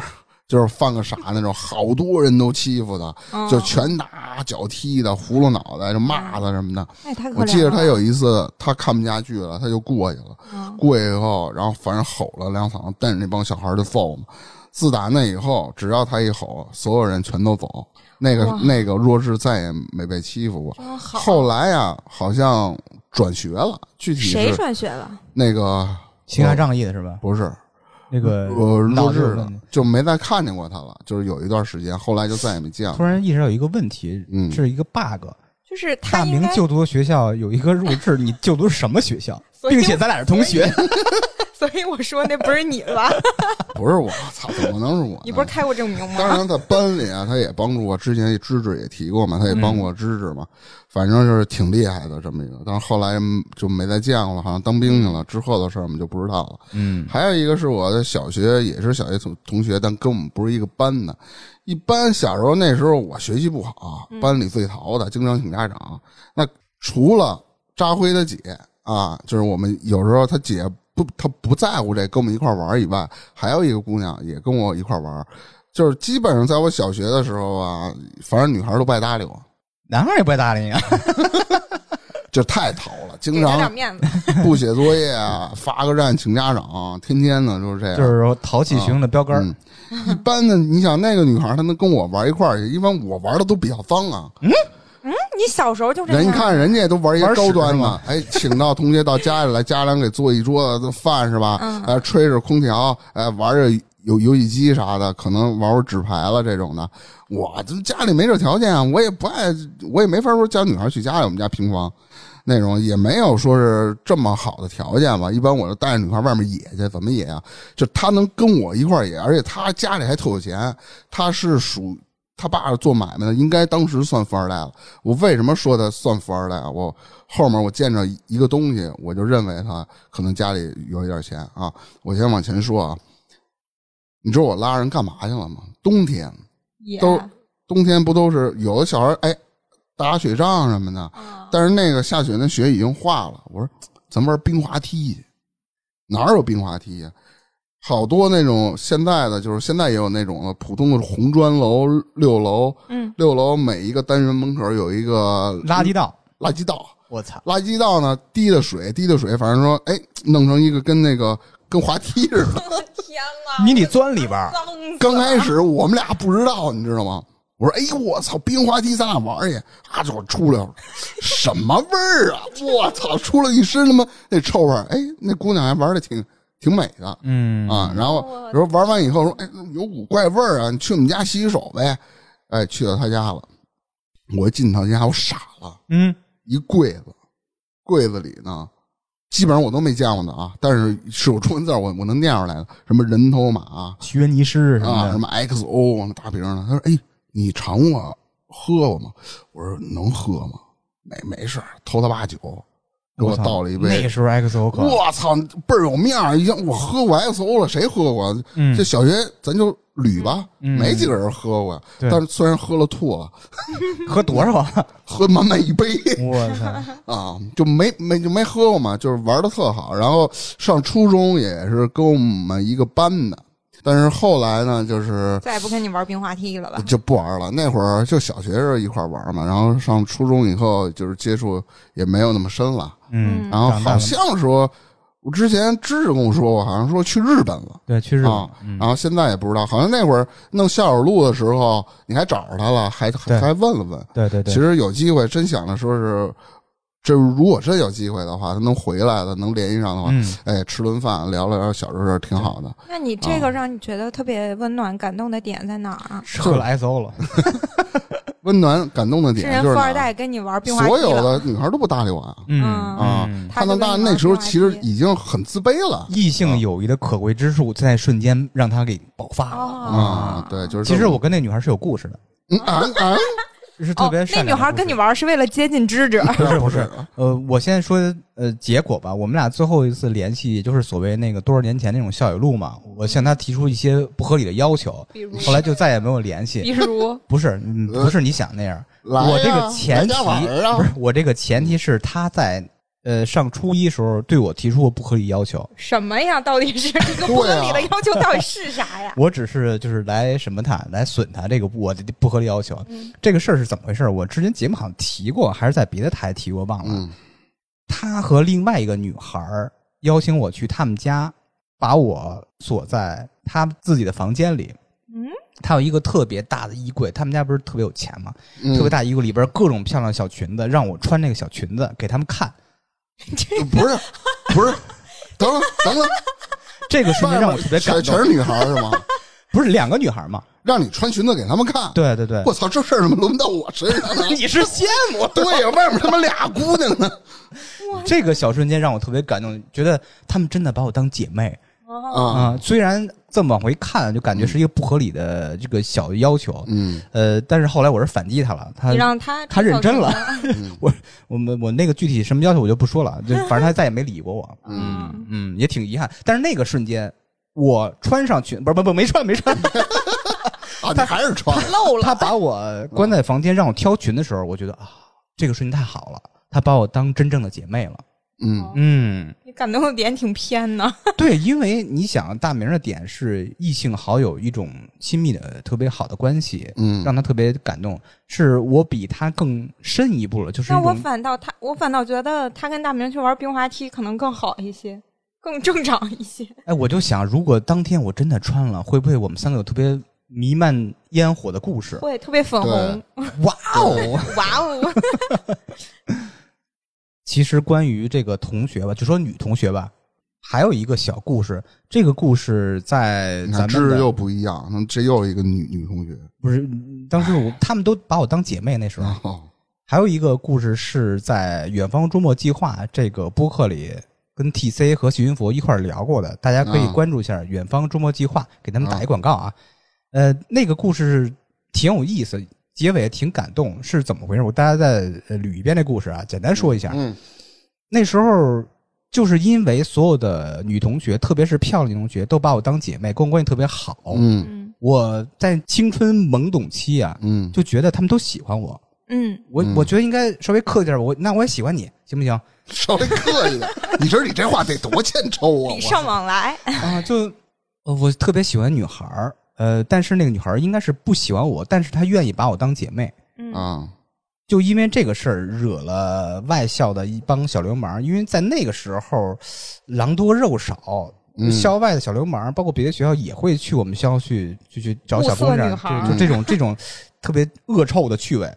就是犯个傻那种，好多人都欺负他，哦就拳打脚踢的，葫芦脑袋就骂他什么的。哎太可怜。我记得他有一次，他看不下去了，他就过去了。嗯过去以后，然后反正吼了两嗓子，带着那帮小孩就揍嘛。自打那以后，只要他一吼，所有人全都走。那个那个弱智再也没被欺负过。真好。后来呀，好像转学了，具体谁转学了？那个行侠仗义的是吧？不是那个我脑弱智的子有问题，就没再看见过他了。就是有一段时间，后来就再也没见了。突然意识到一个问题，嗯是一个 bug。就是他大，明就读的学校有一个弱智，你就读什么学校？并且咱俩是同学，所以我说那不是你吧？不是我，操，怎么能是我呢？你不是开过证明吗？当然，在班里啊，他也帮助我。之前芝芝也提过嘛，他也帮过芝芝嘛。反正就是挺厉害的这么一个。但是后来就没再见过了，好像当兵去了。之后的事儿我们就不知道了。嗯，还有一个是我的小学，也是小学同同学，但跟我们不是一个班的。一般小时候那时候我学习不好，班里最淘的，经常请家长。那除了扎辉他姐啊，就是我们有时候他姐不，他不在乎这，跟我们一块玩以外，还有一个姑娘也跟我一块玩。就是基本上在我小学的时候啊，反正女孩都不爱搭理我，男孩也不爱搭理你啊。就太淘了，经给点常面子。不写作业啊，发个站请家长，天天的就是这样。就是说淘气型的标杆一般的，你想那个女孩，她能跟我玩一块儿去，因为我玩的都比较脏啊。你小时候就这样？人你看人家都玩一些高端的，哎，请到同学到家里来，家长给做一桌子饭是吧？嗯哎，吹着空调，哎，玩着游游戏机啥的，可能玩玩纸牌了这种的。我这家里没这条件啊，我也不爱，我也没法说叫女孩去家里，我们家平房。那种也没有说是这么好的条件吧，一般我就带着女孩外面野去，怎么野啊？就她能跟我一块野，而且她家里还特有钱，她是属他爸是做买卖的，应该当时算富二代了。我为什么说他算富二代啊？我后面我见着一个东西，我就认为他可能家里有一点钱啊。我先往前说啊，你知道我拉人干嘛去了吗？冬天，也都冬天不都是有的小孩哎打雪仗什么的，啊但是那个下雪那雪已经化了。我说咱玩冰滑梯去，哪有冰滑梯呀、好多那种现在的，就是现在也有那种的普通的红砖楼六楼，嗯，六楼每一个单元门口有一个垃圾道，垃圾道，我操！垃圾道呢滴的水滴的水，反正说哎弄成一个跟那个 跟滑梯似的。天哪！你得钻里边刚开始我们俩不知道，你知道吗？我说：“哎呦，我操，冰滑梯，咱俩玩去。”啊，就出来了，什么味儿啊！我操，出了一身他妈那臭味儿。哎，那姑娘还玩的挺挺美的嗯啊。然后然后玩完以后说：“哎，有股怪味儿啊，你去我们家洗洗手呗。”哎，去到他家了。我一进他家，我傻了，嗯，一柜子，柜子里呢，基本上我都没见过的啊，但是是有中文字，我我能念出来的，什么人头马、学尼诗什啊，什么 XO 那大瓶的。他说：“哎，你尝过喝过吗？”我说：“能喝吗？”没没事偷，他爸酒给我倒了一杯。那时候 XO 可我操，倍儿有面儿！一想我喝过 XO 了，谁喝过？嗯这小学咱就捋吧，嗯没几个人喝过。但是虽然喝了吐了，喝多少啊？喝满满一杯 我操！啊，就没没就没喝过嘛，就是玩的特好。然后上初中也是跟我们一个班的，但是后来呢，就是再也不跟你玩冰滑梯了吧？就不玩了。那会儿就小学时候一块玩嘛，然后上初中以后就是接触也没有那么深了。嗯，然后好像说我之前知识跟我说过，好像说去日本了。对，去日本，啊嗯然后现在也不知道，好像那会儿弄校友录的时候，你还找着他了，还对还问了问。对对对，其实有机会，真想着说是，这如果真有机会的话，他能回来的，能联系上的话，嗯，哎，吃顿饭聊聊小时候挺好的。那你这个让你觉得特别温暖、感动的点在哪儿啊？是喝了 SO 了，温暖感动的点就是富二代跟你玩冰滑所有，的女孩都不搭理我啊。嗯啊嗯。他看到大就跟你玩那时候其实已经很自卑了。异性友谊的可贵之处，在瞬间让他给爆发了。哦。啊，对，就是其实我跟那女孩是有故事的，嗯啊啊，是特别哦、那女孩跟你玩是为了接近知者，不是不是，呃，我先说呃结果吧。我们俩最后一次联系，也就是所谓那个多少年前那种校友录嘛。我向她提出一些不合理的要求，比如后来就再也没有联系。比如不是，嗯不是你想那样。我这个前提不是我这个前提是他在呃上初一时候对我提出过不合理要求，什么呀？到底是 这个不合理的要求到底是啥呀？我只是就是来什么他来损他这个我的不合理要求。嗯这个事儿是怎么回事？我之前节目好像提过，还是在别的台提过，忘了。嗯他和另外一个女孩儿邀请我去他们家，把我锁在他自己的房间里。嗯，他有一个特别大的衣柜，他们家不是特别有钱吗？嗯，特别大衣柜里边各种漂亮小裙子，让我穿那个小裙子给他们看。不 是不是，等等等等，这个瞬间让我特别感动。全全是女孩是吗？不是两个女孩吗？让你穿裙子给他们看。对对对，我操，这事儿怎么轮到我身上呢？你是羡慕。对呀，外面他妈俩姑娘呢。这个小瞬间让我特别感动，觉得他们真的把我当姐妹哦，啊，啊、虽然这么往回看，就感觉是一个不合理的这个小要求，嗯。呃，但是后来我是反击他了，他你让他他认真了。嗯 我们我那个具体什么要求我就不说了，就反正他再也没理过我，嗯，嗯，也挺遗憾。但是那个瞬间，我穿上裙，不是不不没穿没穿，啊，他还是穿漏了。他把我关在房间让我挑裙的时候，我觉得啊，这个瞬间太好了，他把我当真正的姐妹了。嗯。嗯，你感动的点挺偏呢。对，因为你想，大明的点是异性好友一种亲密的特别好的关系，嗯，让他特别感动，是我比他更深一步了，就是一那我反倒他，我反倒觉得他跟大明去玩冰滑梯可能更好一些，更正常一些。哎，我就想，如果当天我真的穿了，会不会我们三个有特别弥漫烟火的故事？会特别粉红，哇哦！哇哦！其实关于这个同学吧，就说女同学吧，还有一个小故事。这个故事在咱们的看知识又不一样，那这又一个女女同学。不是当时我他们都把我当姐妹那时候。哦，还有一个故事是在《远方周末计划》这个播客里跟 TC 和徐云佛一块聊过的，大家可以啊关注一下《远方周末计划》，给他们打一广告啊。呃，那个故事挺有意思，结尾挺感动，是怎么回事？我大家再呃捋一遍这故事啊，简单说一下。嗯那时候就是因为所有的女同学，特别是漂亮女同学，都把我当姐妹，跟我关系特别好。嗯嗯我在青春懵懂期啊，嗯，就觉得他们都喜欢我。嗯，我嗯我觉得应该稍微客气点，我那我也喜欢你，行不行？稍微客气点。你知道你这话得多欠抽啊！礼尚往来。啊，就呃我特别喜欢女孩儿，呃，但是那个女孩应该是不喜欢我，但是她愿意把我当姐妹。啊，就因为这个事儿惹了外校的一帮小流氓，因为在那个时候狼多肉少，嗯校外的小流氓，包括别的学校也会去我们学校去去去找小姑娘，就这种这种特别恶臭的趣味，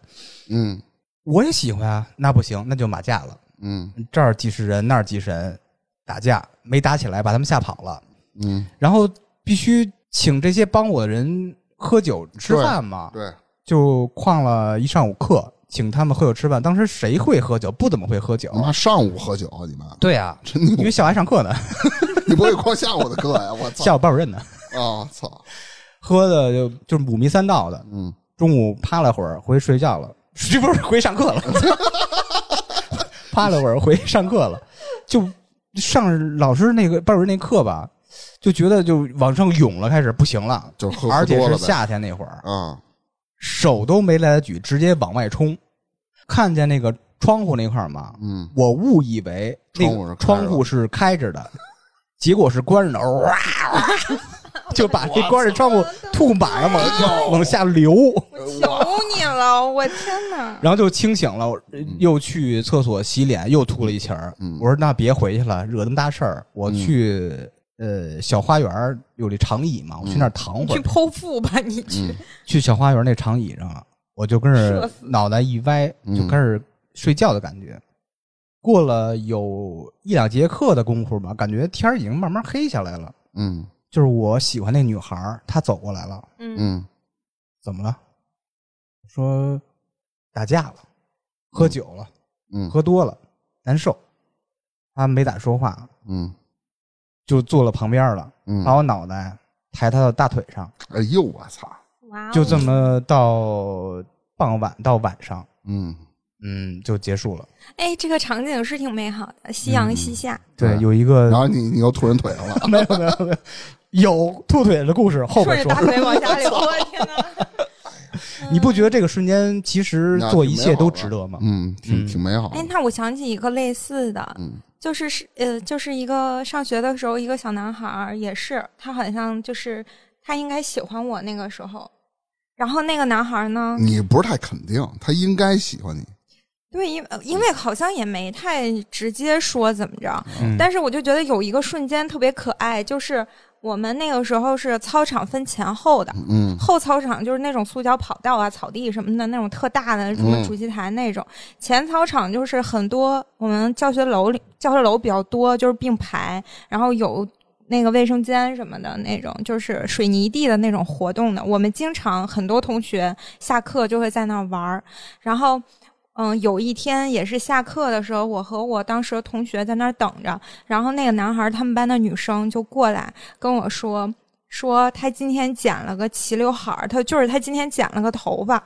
嗯。我也喜欢啊，那不行，那就马架了，嗯。这儿几十人，那儿几十人，打架没打起来，把他们吓跑了，嗯，然后必须请这些帮我的人喝酒吃饭嘛，对，就旷了一上午课，请他们喝酒吃饭。当时谁会喝酒？不怎么会喝酒他。妈上午喝酒，你们对啊、真牛因为！下午还上课呢，你不会旷下午的课呀？我操！下午班主任呢，啊，操！喝的就就是五迷三道的。嗯中午趴了会儿，回去睡觉了，这不是回上课了，趴了会儿回上课了，就上老师那个班主任那课吧，就觉得就往上涌了，开始不行了，就喝而且。是夏天那会儿，啊，手都没来得举，直接往外冲，看见那个窗户那块儿嘛，嗯我误以为那个窗户是开着窗户是开着的，结果是关着的。哇！就把这关着窗户吐满了往往下流，求你了，我天哪！然后就清醒了，又去厕所洗脸，又吐了一气儿。嗯我说那别回去了，惹那么大事儿，我去呃小花园有这长椅嘛，我去那儿躺会儿去。剖腹吧，你去嗯。去小花园那长椅上，我就跟着脑袋一歪，嗯就开始睡觉的感觉。过了有一两节课的功夫吧，感觉天已经慢慢黑下来了。嗯就是我喜欢那女孩，她走过来了，嗯嗯怎么了？说打架了，喝酒了，嗯喝多了，难受。她没咋说话，嗯就坐了旁边了，嗯，把我脑袋抬他的大腿上，哎呦我操，哇哦，就这么到傍晚到晚上，嗯。嗯，就结束了。哎，这个场景是挺美好的，夕阳西下。对，对。有一个然后你你又吐人腿上了，没有没有没有。有吐腿的故事，后边说顺着大。腿往下流，我天哪！你不觉得这个瞬间其实做一切都值得吗？嗯，挺嗯。挺美好的。哎，，那我想起一个类似的，嗯就是是呃，就是一个上学的时候，一个小男孩儿也是，他好像就是他应该喜欢我那个时候，然后那个男孩儿呢，你不是太肯定，他应该喜欢你，对，因呃因为好像也没太直接说怎么着，嗯。但是我就觉得有一个瞬间特别可爱，就是我们那个时候是操场分前后的，嗯后操场就是那种塑胶跑道啊、草地什么的那种特大的，什么嗯主席台那种。前操场就是很多我们教学楼里教学楼比较多，就是并排，然后有那个卫生间什么的那种，就是水泥地的那种活动的。我们经常很多同学下课就会在那玩儿，然后。嗯，有一天也是下课的时候，我和我当时的同学在那儿等着，然后那个男孩他们班的女生就过来跟我说，说他今天剪了个齐刘海儿，他就是他今天剪了个头发，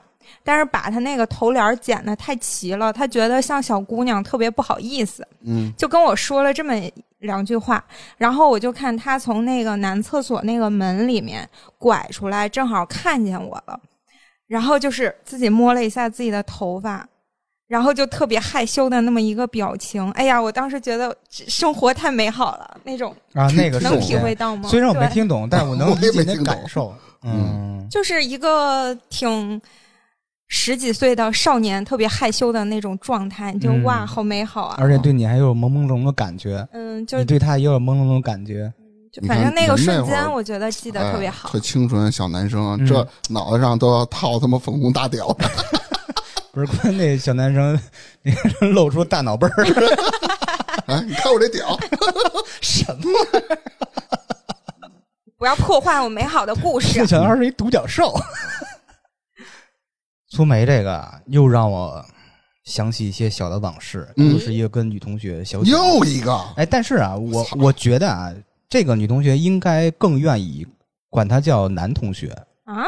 但是把他那个头帘剪的太齐了，他觉得像小姑娘，特别不好意思，嗯就跟我说了这么两句话。然后我就看他从那个男厕所那个门里面拐出来，正好看见我了，然后就是自己摸了一下自己的头发。然后就特别害羞的那么一个表情，哎呀，我当时觉得生活太美好了，那种啊，那个能体会到吗？虽然我没听懂，但我能理解那也没听懂感受。嗯，就是一个挺十几岁的少年，特别害羞的那种状态，你就、嗯哇，好美好啊！而且对你还有朦朦胧胧的感觉，嗯，就你对他也有朦胧胧的感觉。就反正那个瞬间，我觉得记得特别好哎特。清纯小男生，嗯这脑袋上都要套他妈粉红大屌，不是，关键那小男生那个露出大脑背儿，哎，你看我这屌，什么？不要破坏我美好的故事这。小男孩是一独角兽。苏梅这个又让我想起一些小的往事，嗯又是一个跟女同学小又一个，哎，但是啊，我操我觉得啊，这个女同学应该更愿意管他叫男同学，啊，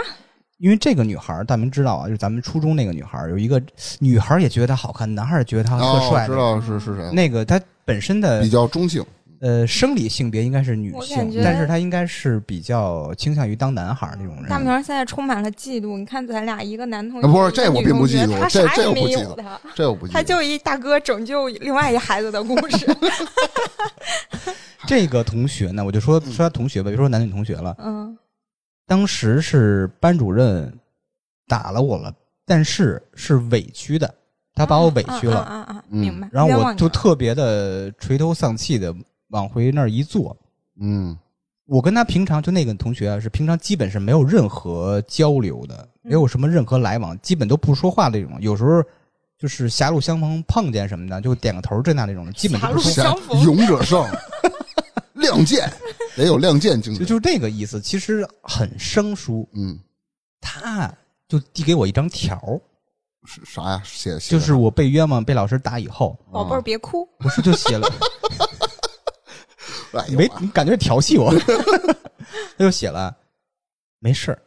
因为这个女孩儿大明知道啊，就是咱们初中那个女孩儿，有一个女孩儿也觉得她好看，男孩儿也觉得她特哦，帅知。道是是谁，那个她本身的比较中性，呃生理性别应该是女性但是她应该是比较倾向于当男孩儿那种人。大明儿现在充满了嫉妒。你看咱俩一个男同学，啊不是这我并不嫉妒这他啥也没这我不嫉妒有的，这我不记得他就一大哥拯救另外一孩子的故事。这个同学呢，我就说说他同学吧，别说男女同学了。嗯当时是班主任打了我了，但是是委屈的，他把我委屈了。啊啊！明白。然后我就特别的垂头丧气的往回那儿一坐。嗯我跟他平常就那个同学啊，是平常基本是没有任何交流的，没有什么任何来往，基本都不说话那种。有时候就是狭路相逢碰见什么的，就点个头这那那种，基本都不说侠狭路相逢勇者胜，亮剑 得有亮剑精神，就就是这个意思。其实很生疏，嗯他就递给我一张条儿，是啥呀？写写的就是我被冤枉被老师打以后，宝贝儿别哭，不是就写了。哎呦没，你感觉调戏我？他就写了，没事儿，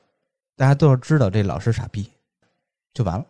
大家都要知道这老师傻逼，就完了。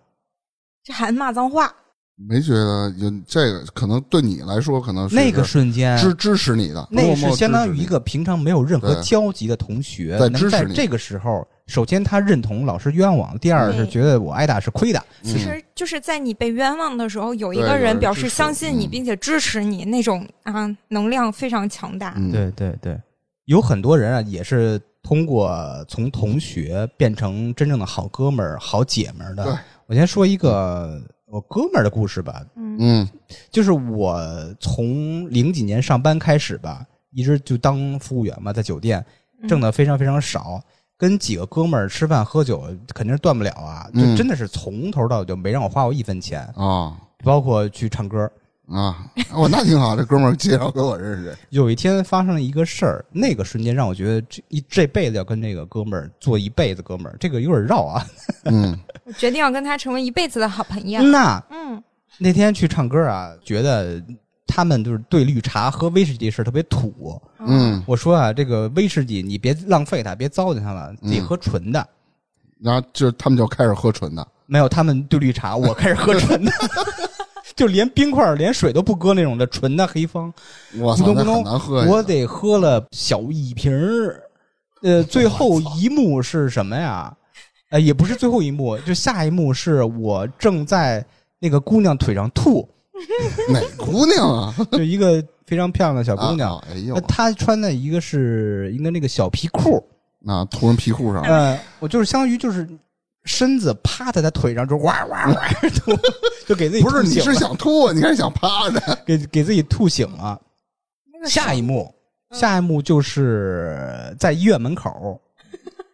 这孩子骂脏话，没觉得有这个可能对你来说可能是那个瞬间，支支持你的，那是相当于一个平常没有任何交集的同学，在支持你能在这个时候，首先他认同老师冤枉，第二是觉得我挨打是亏的。嗯其实就是在你被冤枉的时候，有一个人表示相信你，嗯并且支持你，那种啊能量非常强大。嗯对对对，有很多人啊，也是通过从同学变成真正的好哥们儿、好姐们儿的。我先说一个我哥们儿的故事吧，嗯。嗯。就是我从零几年上班开始吧，一直就当服务员嘛，在酒店嗯。挣的非常非常少，跟几个哥们儿吃饭喝酒肯定是断不了啊，就嗯。真的是从头到尾就没让我花过一分钱，啊包括去唱歌。啊，哦，那挺好，这哥们儿介绍给我认识。有一天发生了一个事儿，那个瞬间让我觉得这一这辈子要跟这个哥们儿做一辈子哥们儿，这个有点绕啊。嗯我决定要跟他成为一辈子的好朋友。那嗯，那天去唱歌啊，觉得他们就是对绿茶喝威士忌是特别土。嗯，我说啊，这个威士忌你别浪费它，别糟践它了，自己喝纯的。然后就他们就开始喝纯的。没有，他们兑绿茶，我开始喝纯的，就连冰块、连水都不搁那种的纯的黑方。我操，那很难喝。我得喝了小一瓶儿。呃，最后一幕是什么呀？呃，也不是最后一幕，就下一幕是我正在那个姑娘腿上吐，哪姑娘啊？就一个非常漂亮的小姑娘啊，哎呦呃，她穿的一个是一个那个小皮裤，那涂人皮裤上了。呃，我就是相当于就是身子趴在他腿上，就哇哇哇吐，就给自己不是，你是想吐啊？你还是想趴着？给给自己吐醒了。下一幕，嗯下一幕就是在医院门口，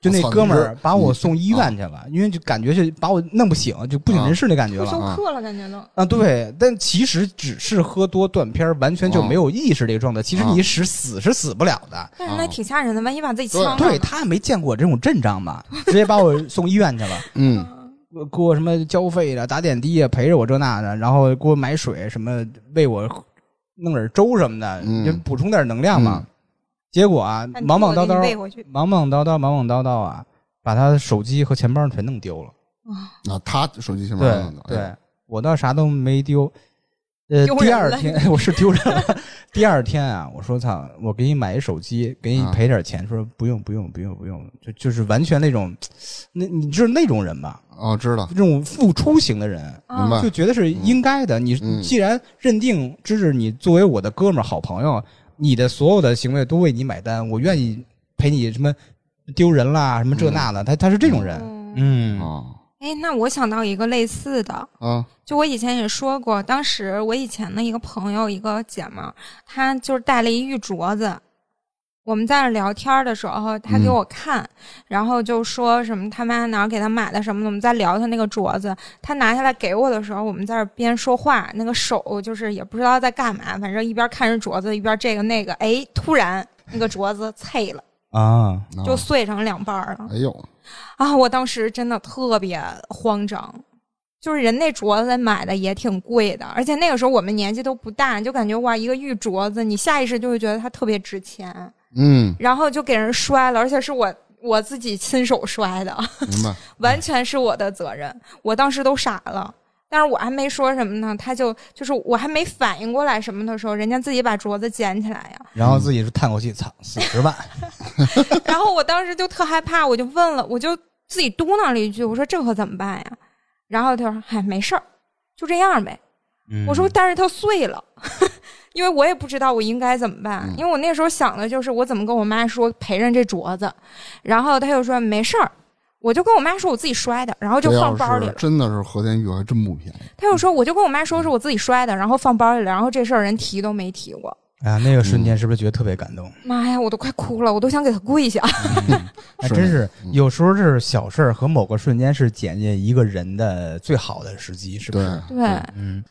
就那哥们儿把我送医院去了，因为就感觉就把我弄不醒，就不省人事那感觉不了。休克了，感觉都。啊，对，但其实只是喝多断片儿，完全就没有意识这个状态。其实你死死是死不了的。但是那挺吓人的，万一把自己对呛了。对他也没见过我这种阵仗嘛，直接把我送医院去了，嗯给我什么交费的、打点滴啊，陪着我这那的，然后给我买水什么，喂我弄点粥什么的，嗯就补充点能量嘛。结果啊，忙忙叨叨，忙忙叨叨，忙忙叨叨啊，把他的手机和钱包全弄丢了。啊，他手机钱包对弄的。哎对，我倒啥都没丢。呃，第二天 我是丢人了。第二天啊，我说操，我给你买一手机，给你啊赔点钱。说不用不用不用不用，就就是完全那种，那你知道那种人吧？哦，知道，这种付出型的人，明白就觉得是应该的。你既然认定这是你作为我的哥们儿、好朋友，你的所有的行为都为你买单，我愿意陪你什么丢人啦，什么这那的。他他是这种人，嗯嗯啊哎，那我想到一个类似的，啊就我以前也说过，当时我以前的一个朋友，一个姐们儿，她就是带了一玉镯子。我们在那聊天的时候，他给嗯我看，然后就说什么他妈哪儿给他买的什么的。我们在聊他那个镯子，他拿下来给我的时候，我们在那儿边说话，那个手就是也不知道在干嘛，反正一边看着镯子，一边这个那个。哎，突然那个镯子碎了，啊，啊就碎成两半儿了。哎呦，啊，我当时真的特别慌张，就是人那镯子买的也挺贵的，而且那个时候我们年纪都不大，就感觉哇，一个玉镯子，你下意识就会觉得它特别值钱，嗯，然后就给人摔了，而且是我我自己亲手摔的，明白。完全是我的责任，我当时都傻了。但是我还没说什么呢，他就就是我还没反应过来什么的时候，人家自己把镯子捡起来呀，然后自己是叹口气，操，四 十万，然后我当时就特害怕，我就问了，我就自己嘟囔了一句，我说这可怎么办呀？然后他说：“嗨，没事儿，就这样呗。嗯我说：“但是它碎了，因为我也不知道我应该怎么办，嗯因为我那时候想的就是我怎么跟我妈说陪着这镯子，然后她就说没事儿，我就跟我妈说我自己摔的，然后就放包里了。真的是和田玉，还真不便宜。她又说我就跟我妈说是我自己摔的，然后放包里了，然后这事儿人提都没提过。哎呀，那个瞬间是不是觉得特别感动？妈呀，我都快哭了，我都想给他跪下。是还真是嗯有时候是小事儿和某个瞬间是检验一个人的最好的时机，是不对是？，对，嗯，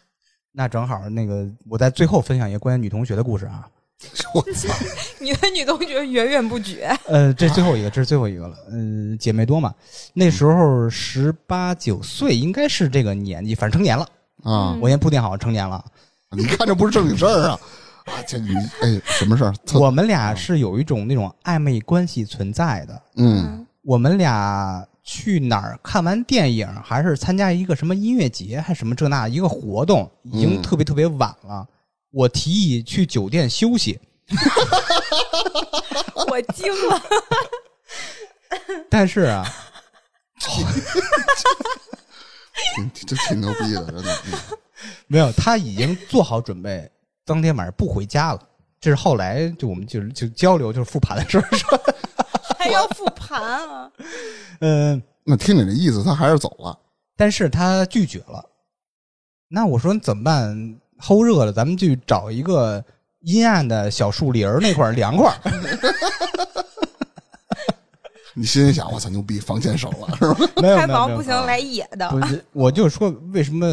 那正好，那个我在最后分享一个关于女同学的故事啊。我操，你的女同学源源不绝。呃，这最后一个，这是最后一个了。嗯、姐妹多嘛，那时候十八九岁，应该是这个年纪，反正成年了。啊！我先铺垫好，成年了。你看这不是正经事儿啊！啊，这你哎，什么事儿？我们俩是有一种那种暧昧关系存在的。嗯我们俩去哪儿看完电影，还是参加一个什么音乐节，还是什么这那一个活动，已经嗯特别特别晚了。我提议去酒店休息，我惊了，但是啊，挺这挺牛逼的，真的。嗯没有，他已经做好准备，当天晚上不回家了。这是后来就我们就是就交流就是复盘的时候说，还要复盘啊？嗯，那听你的意思，他还是走了。但是他拒绝了。那我说怎么办？齁热了，咱们去找一个阴暗的小树林儿那块儿凉快儿。你心里想，我操，牛逼，房钱省了，是吧？没有开房不行，来野的。不是，我就说为什么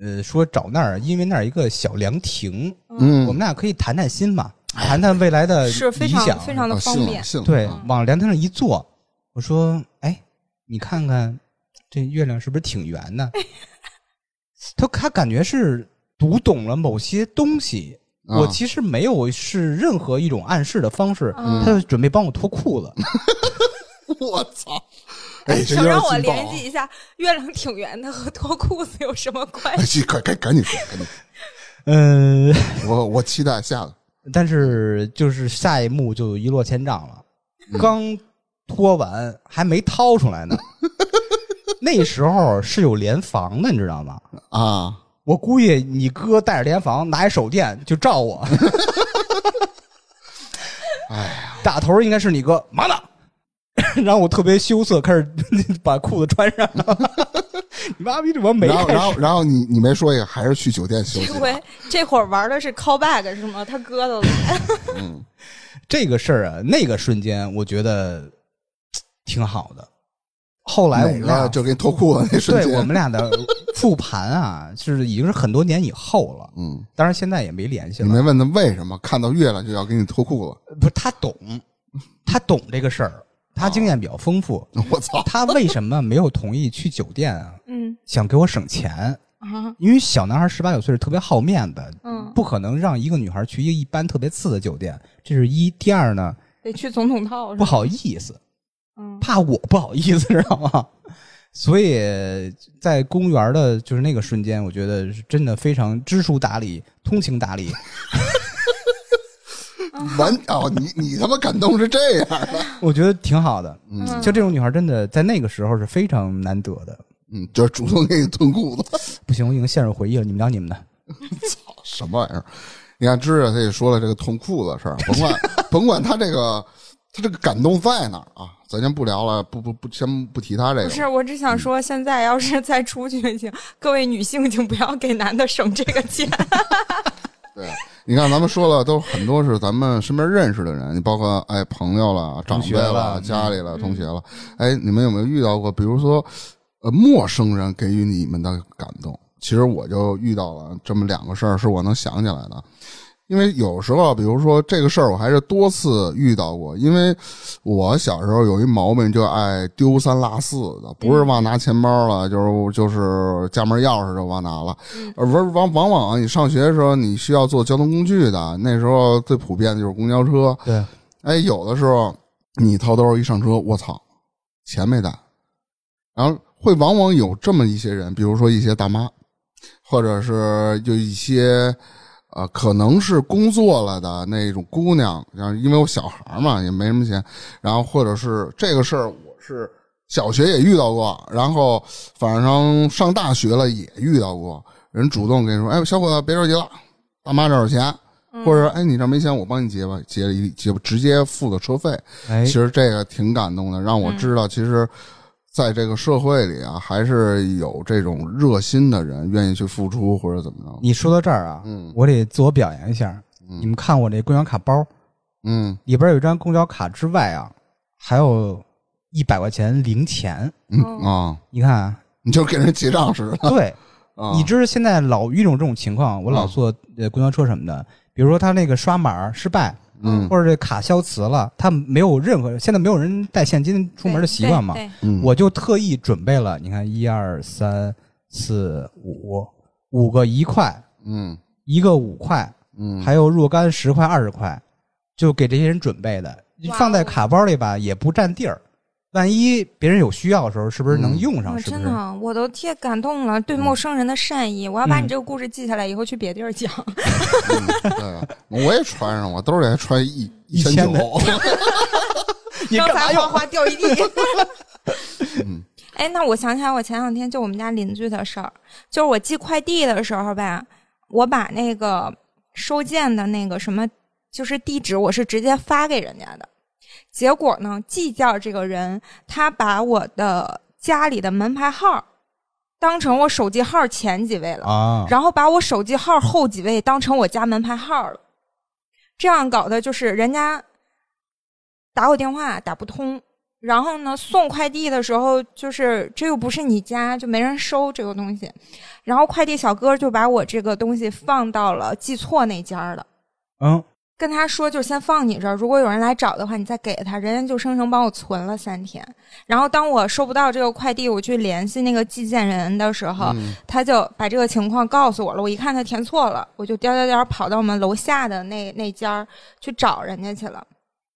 呃说找那儿，因为那儿一个小凉亭，嗯，我们俩可以谈谈心嘛，谈谈未来的是非常理想。非常的啊方便。对啊，往凉亭上一坐，我说：“哎，你看看这月亮是不是挺圆的？”他他感觉是读懂了某些东西。啊我其实没有是任何一种暗示的方式，嗯他就准备帮我脱裤子。我操！哎，这请让我联系一下，月亮挺圆的和脱裤子有什么关哎，系？去赶赶赶紧说，赶紧嗯，我我期待下个。但是就是下一幕就一落千丈了，嗯刚脱完还没掏出来呢。那时候是有联防的，你知道吗？啊，我估计你哥带着联防，拿一手电就照我。哎呀，打头应该是你哥，忙呢。然后我特别羞涩，开始 把裤子穿上。你妈逼，怎么没然后开。然后然后你你没说一个，还是去酒店休息这？回这会儿玩的是 callback 是吗？他哥都来。嗯，这个事儿啊，那个瞬间我觉得嘖挺好的。后来我哪们俩个就给你脱裤子那瞬间？对我们俩的复盘啊，是已经是很多年以后了。嗯，当然现在也没联系了。你没问他为什么看到月亮就要给你脱裤子？不是他懂，他懂这个事儿，他经验比较丰富。我操！他为什么没有同意去酒店啊？嗯想给我省钱，啊因为小男孩十八九岁是特别好面子，嗯，不可能让一个女孩去一个一般特别次的酒店，这是一。第二呢，得去总统套？不好意思，嗯怕我不好意思，知道吗？所以在公园的就是那个瞬间，我觉得是真的非常知书达理、通情达理。完哦，你你他妈感动是这样的？我觉得挺好的。嗯就这种女孩，真的在那个时候是非常难得的。嗯，就是主动给你脱裤子，不行，我已经陷入回忆了。你们聊你们的。操什么玩意儿？你看，知道他也说了这个脱裤子的事儿，甭管甭管他这个他这个感动在哪儿啊，咱先不聊了，不不不，先不提他这个。不是，我只想说，现在要是再出去，请各位女性，请不要给男的省这个钱。对，你看咱们说了，都很多是咱们身边认识的人，你包括哎朋友了、长辈了了、家里了、嗯同学了，哎，你们有没有遇到过？比如说，呃，陌生人给予你们的感动？其实我就遇到了这么两个事儿，是我能想起来的。因为有时候，比如说这个事儿，我还是多次遇到过。因为我小时候有一毛病，就爱丢三落四的，不是忘拿钱包了，就是就是家门钥匙就忘拿了。而不是往往往你上学的时候，你需要坐交通工具的，那时候最普遍的就是公交车。对，哎，有的时候你掏兜一上车，我操，钱没带，然后会往往有这么一些人，比如说一些大妈，或者是就一些呃，可能是工作了的那种姑娘，然后因为我小孩嘛，也没什么钱，然后或者是这个事儿，我是小学也遇到过，然后反正上大学了也遇到过，人主动跟你说，哎，小伙子别着急了，大妈这儿有钱。或者说，哎，你这儿没钱，我帮你结吧，结了一结直接付的车费。哎其，实这个挺感动的，让我知道，其实在这个社会里啊，还是有这种热心的人愿意去付出或者怎么着。你说到这儿啊，嗯我得自我表扬一下。你们看我这公交卡包嗯里边有一张公交卡之外啊，还有一百块钱零钱。嗯哦啊，你看啊，你就跟人结账似的对，啊。你知道现在老遇种这种情况，我老嗯坐呃公交车什么的，比如说他那个刷码失败，嗯。或者这卡消磁了，他没有任何现在没有人带现金出门的习惯嘛，我就特意准备了，你看一二三四五五个一块，嗯。一个五块，嗯，还有若干十块二十块，就给这些人准备的，放在卡包里吧也不占地儿，万一别人有需要的时候，是不是能嗯用上？我是不是？真的，我都替感动了，对陌生人的善意，我要把嗯你这个故事记下来，以后去别地儿讲。嗯对，我也穿上，我兜里还揣一 一千的九。你刚干嘛哗哗掉一地。嗯哎，那我想起来，我前两天就我们家邻居的事儿，就是我寄快递的时候吧，我把那个收件的那个什么，就是地址，我是直接发给人家的。结果呢，计件这个人他把我的家里的门牌号当成我手机号前几位了，啊，然后把我手机号后几位当成我家门牌号了，这样搞的就是人家打我电话打不通，然后呢送快递的时候就是这又不是你家，就没人收这个东西，然后快递小哥就把我这个东西放到了寄错那家了。嗯，跟他说，就先放你这儿。如果有人来找的话，你再给他。人家就生生帮我存了三天。然后当我收不到这个快递，我去联系那个寄件人的时候，嗯他就把这个情况告诉我了。我一看他填错了，我就颠颠颠跑到我们楼下的那那家去找人家去了。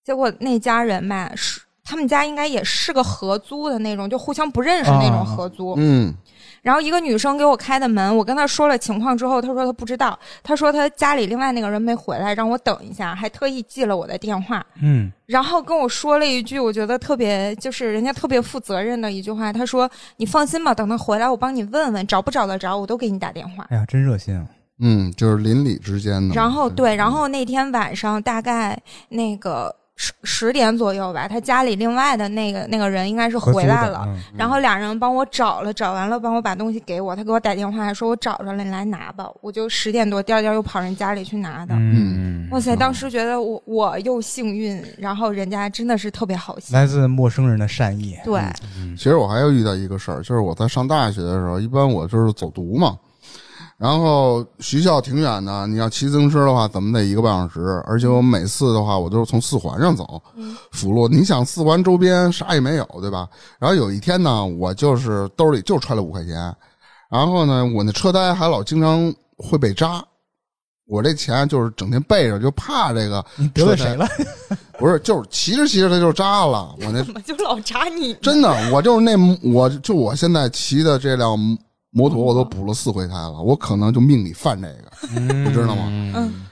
结果那家人吧，是他们家应该也是个合租的那种，就互相不认识那种合租。嗯然后一个女生给我开的门，我跟她说了情况之后，她说她不知道，她说她家里另外那个人没回来，让我等一下，还特意记了我的电话，嗯，然后跟我说了一句我觉得特别就是人家特别负责任的一句话，她说你放心吧，等他回来我帮你问问找不找得着，我都给你打电话。哎呀，真热心啊！嗯，就是邻里之间的。然后对，然后那天晚上大概那个十十点左右吧，他家里另外的那个那个人应该是回来了。嗯然后俩人帮我找了，找完了帮我把东西给我，他给我打电话说我找着了，你来拿吧。我就十点多颠颠又跑人家里去拿的。嗯，哇塞！当时觉得我我又幸运，然后人家真的是特别好心。来自陌生人的善意。对，嗯其实我还要遇到一个事儿，就是我在上大学的时候，一般我就是走读嘛，然后学校挺远的，你要骑自行车的话，怎么得一个半小时，而且我每次的话，我都是从四环上走，嗯辅路。你想四环周边啥也没有，对吧？然后有一天呢，我就是兜里就揣了五块钱，然后呢，我那车胎还老经常会被扎。我这钱就是整天背着，就怕这个你得罪谁了？不是，就是骑着骑着它就扎了。我那 怎么就老扎你？真的，我就是那，我就我现在骑的这辆摩托，我都补了四回胎了，我可能就命里犯这个。你知道吗嗯，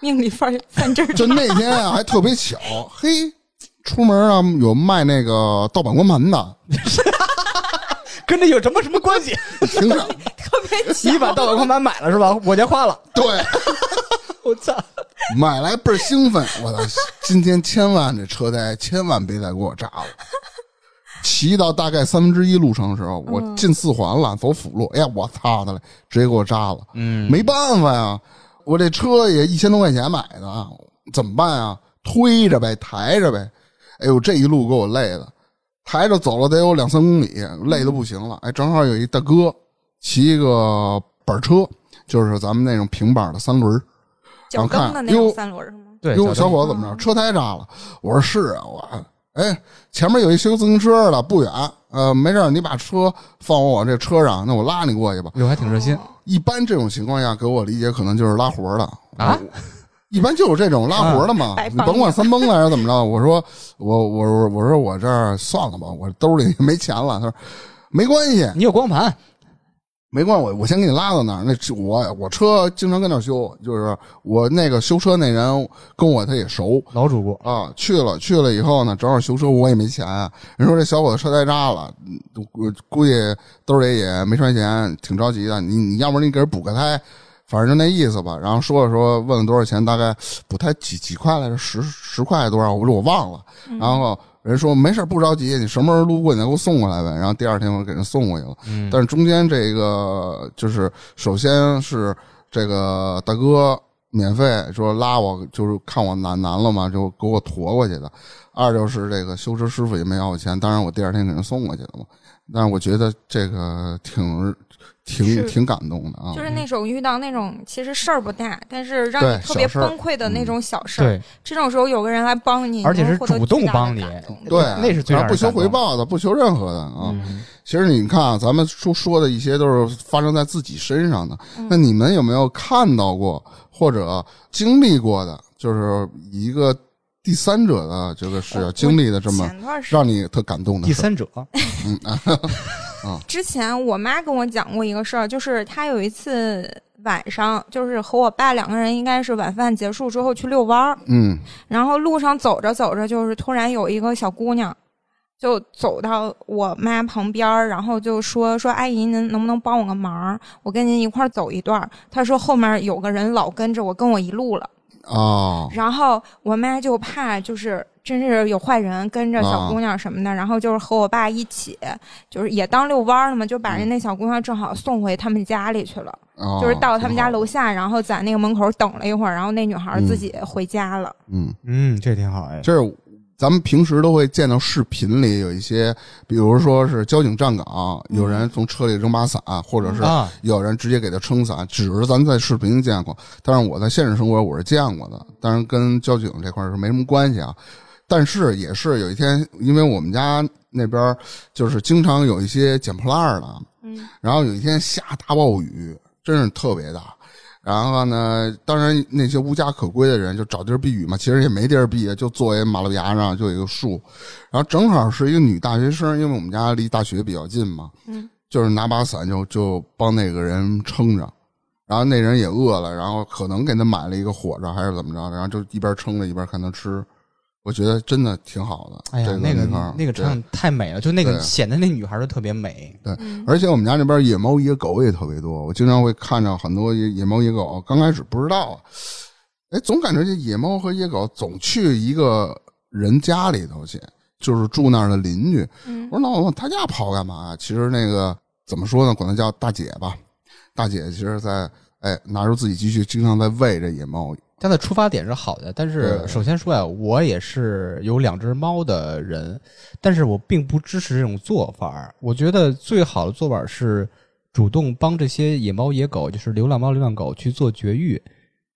命里犯犯这儿就那天啊，还特别巧，嘿，出门啊有卖那个盗版光盘的，跟这有什么什么关系？听着，特别巧。你把盗版光盘买了是吧？我家花了。对，我操！买来倍儿兴奋，我操，今天千万这车胎千万别再给我炸了。骑到大概三分之一路程的时候，我进四环了，走辅路，哎呀，我操的嘞，直接给我扎了。嗯没办法呀，我这车也一千多块钱买的，怎么办啊？推着呗，抬着呗。哎呦，这一路给我累的，抬着走了得有两三公里，累的不行了。哎，正好有一大哥骑一个板车，就是咱们那种平板的三轮儿。脚蹬的那种三轮是吗？对，哟，小伙子怎么着？车胎扎了？我说是啊，我哎，前面有一修自行车的，不远。呃，没事儿，你把车放我这车上，那我拉你过去吧。哟，还挺热心一般这种情况下，给我理解可能就是拉活儿的啊。一般就有这种拉活儿的嘛，你甭管三蹦来是怎么着。我说我我我我说我这儿算了吧，我兜里没钱了。他说没关系，你有光盘，没关系，我我先给你拉到那儿。那我我车经常跟那儿修，就是我那个修车那人跟我他也熟老主顾。啊。去了去了以后呢，正好修车我也没钱啊。人说这小伙子车胎扎了，嗯我估计兜里也没揣钱，挺着急的。你你要不然你给人补个胎，反正就那意思吧。然后说了说，问了多少钱，大概补胎几几块来着？十十块多少？我说我忘了。然后人说没事不着急，你什么时候路过你再给我送过来呗。然后第二天我给人送过去了。嗯但是中间这个就是，首先是这个大哥免费说拉我，就是看我难难了嘛，就给我驮过去的。二就是这个修车师傅也没要我钱，当然我第二天给人送过去了嘛。但是我觉得这个挺挺挺感动的啊。就是那种遇到那种其实事儿不大，但是让你特别崩溃的那种小事儿，对，这种时候有个人来帮你，而且是主动帮你对，那是最不求回报的，不求任何的啊。嗯其实你看啊，咱们说说的一些都是发生在自己身上的。嗯那你们有没有看到过或者经历过的，就是一个第三者的这个是经历的这么让你特感动的？第三者，嗯啊，之前我妈跟我讲过一个事儿，就是她有一次晚上，就是和我爸两个人应该是晚饭结束之后去遛弯儿，嗯然后路上走着走着，就是突然有一个小姑娘。就走到我妈旁边儿，然后就说说阿姨，您能不能帮我个忙？我跟您一块儿走一段儿。她说后面有个人老跟着我，跟我一路了。哦，然后我妈就怕就是真是有坏人跟着小姑娘什么的，然后就是和我爸一起，就是也当遛弯儿了嘛，就把人那小姑娘正好送回他们家里去了，哦。就是到他们家楼下，然后在那个门口等了一会儿，然后那女孩自己回家了。嗯，嗯，这挺好哎。这是咱们平时都会见到视频里有一些，比如说是交警站岗，有人从车里扔把伞，或者是啊，有人直接给他撑伞，只是咱在视频见过，但是我在现实生活我是见过的，当然跟交警这块是没什么关系啊。但是也是有一天，因为我们家那边就是经常有一些捡破烂儿的，嗯然后有一天下大暴雨，真是特别大。然后呢，当然那些无家可归的人就找地儿避雨嘛，其实也没地儿避，就坐在马路牙上就有一个树，然后正好是一个女大学生，因为我们家离大学比较近嘛，嗯，就是拿把伞就就帮那个人撑着，然后那人也饿了，然后可能给他买了一个火烧还是怎么着，然后就一边撑着一边看他吃，我觉得真的挺好的。哎呀这，那个地方那个场景太美了，就那个显得那女孩儿都特别美。对而且我们家那边野猫野狗也特别多，我经常会看着很多野野猫野狗。刚开始不知道，哎，总感觉这野猫和野狗总去一个人家里头去，就是住那儿的邻居。嗯我说那我往他家跑干嘛呀？其实那个怎么说呢，管他叫大姐吧。大姐其实在哎拿出自己积蓄，经常在喂这野猫。它的出发点是好的，但是首先说呀，我也是有两只猫的人，但是我并不支持这种做法儿。我觉得最好的做法是主动帮这些野猫野狗，就是流浪猫、流浪狗去做绝育，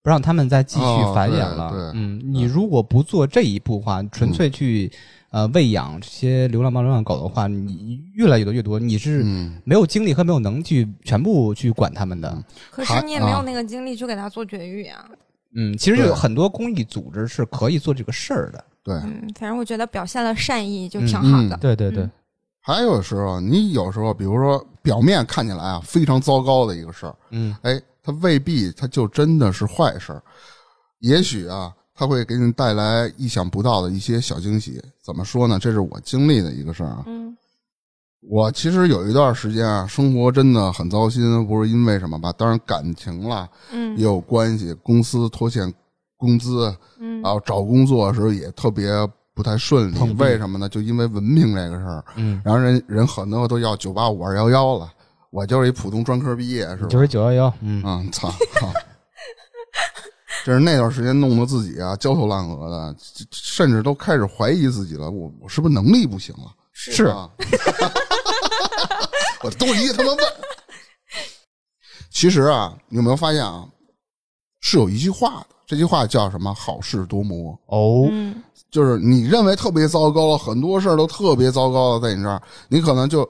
不让它们再继续哦繁衍了。对对嗯，你如果不做这一步的话，纯粹去、呃喂养这些流浪猫、流浪狗的话，你越来越多越多，你是嗯，没有精力和没有能去全部去管它们的。可是你也没有那个精力去给它做绝育啊。嗯，其实对有很多公益组织是可以做这个事儿的。对。嗯，反正我觉得表现了善意就挺好的。对对对，嗯还有时候，你有时候，比如说表面看起来啊非常糟糕的一个事儿，嗯哎，它未必它就真的是坏事儿，也许啊，它会给你带来意想不到的一些小惊喜。怎么说呢？这是我经历的一个事儿啊。嗯我其实有一段时间啊，生活真的很糟心，不是因为什么吧？当然感情啦嗯也嗯有关系，公司拖欠工资，嗯然后找工作的时候也特别不太顺利为什么呢？就因为文凭这个事儿。嗯，然后人人很多都要九八五二幺幺了，我就是一普通专科毕业，是吧？就是九幺幺，嗯，嗯，操，操！这是那段时间弄得自己啊焦头烂额的，甚至都开始怀疑自己了。我我是不是能力不行了？是啊，我都一个他妈问。其实啊，你有没有发现啊，是有一句话的，这句话叫什么？好事多磨。哦，嗯就是你认为特别糟糕，很多事儿都特别糟糕了，在你这儿，你可能就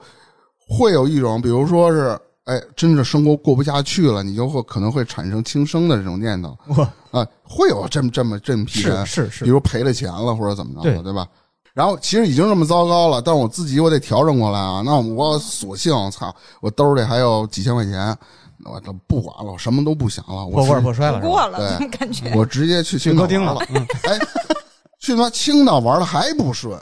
会有一种，比如说是，哎，真的生活过不下去了，你就会可能会产生轻生的这种念头我啊，会有这么这么这么批人，是是是比，如赔了钱了或者怎么着的，对对吧？然后其实已经这么糟糕了，但我自己我得调整过来啊。那我索性操，我兜里还有几千块钱，我都不管了，我什么都不想了，我破罐破摔了，过了，对怎么感觉？我直接去青岛了，嗯，哎，去他妈青岛玩的还不顺，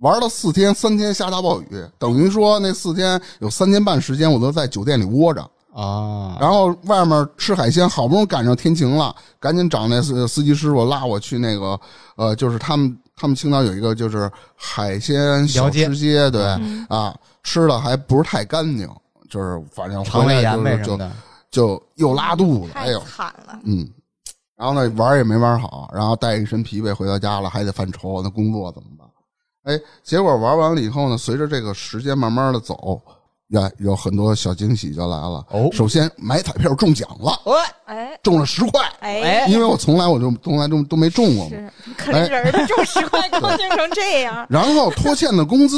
玩了四天，三天下大暴雨，等于说那四天有三天半时间我都在酒店里窝着，啊，然后外面吃海鲜，好不容易赶上天晴了，赶紧找那司司机师傅拉我去那个呃，就是他们他们青岛有一个就是海鲜小吃街，对、嗯啊，吃的还不是太干净，就是反正肠胃炎回来就是就就又拉肚子，哎太呦，惨了。嗯，然后呢玩也没玩好，然后带一身疲惫回到家了，还得犯愁，那工作怎么办？哎，结果玩完了以后呢，随着这个时间慢慢的走，呀，有很多小惊喜就来了。哦首先买彩票中奖了，哎中了十块，哎，因为我从来我就从来都都没中过嘛。是可怜人儿的中十块 高兴成这样，然后拖欠的工资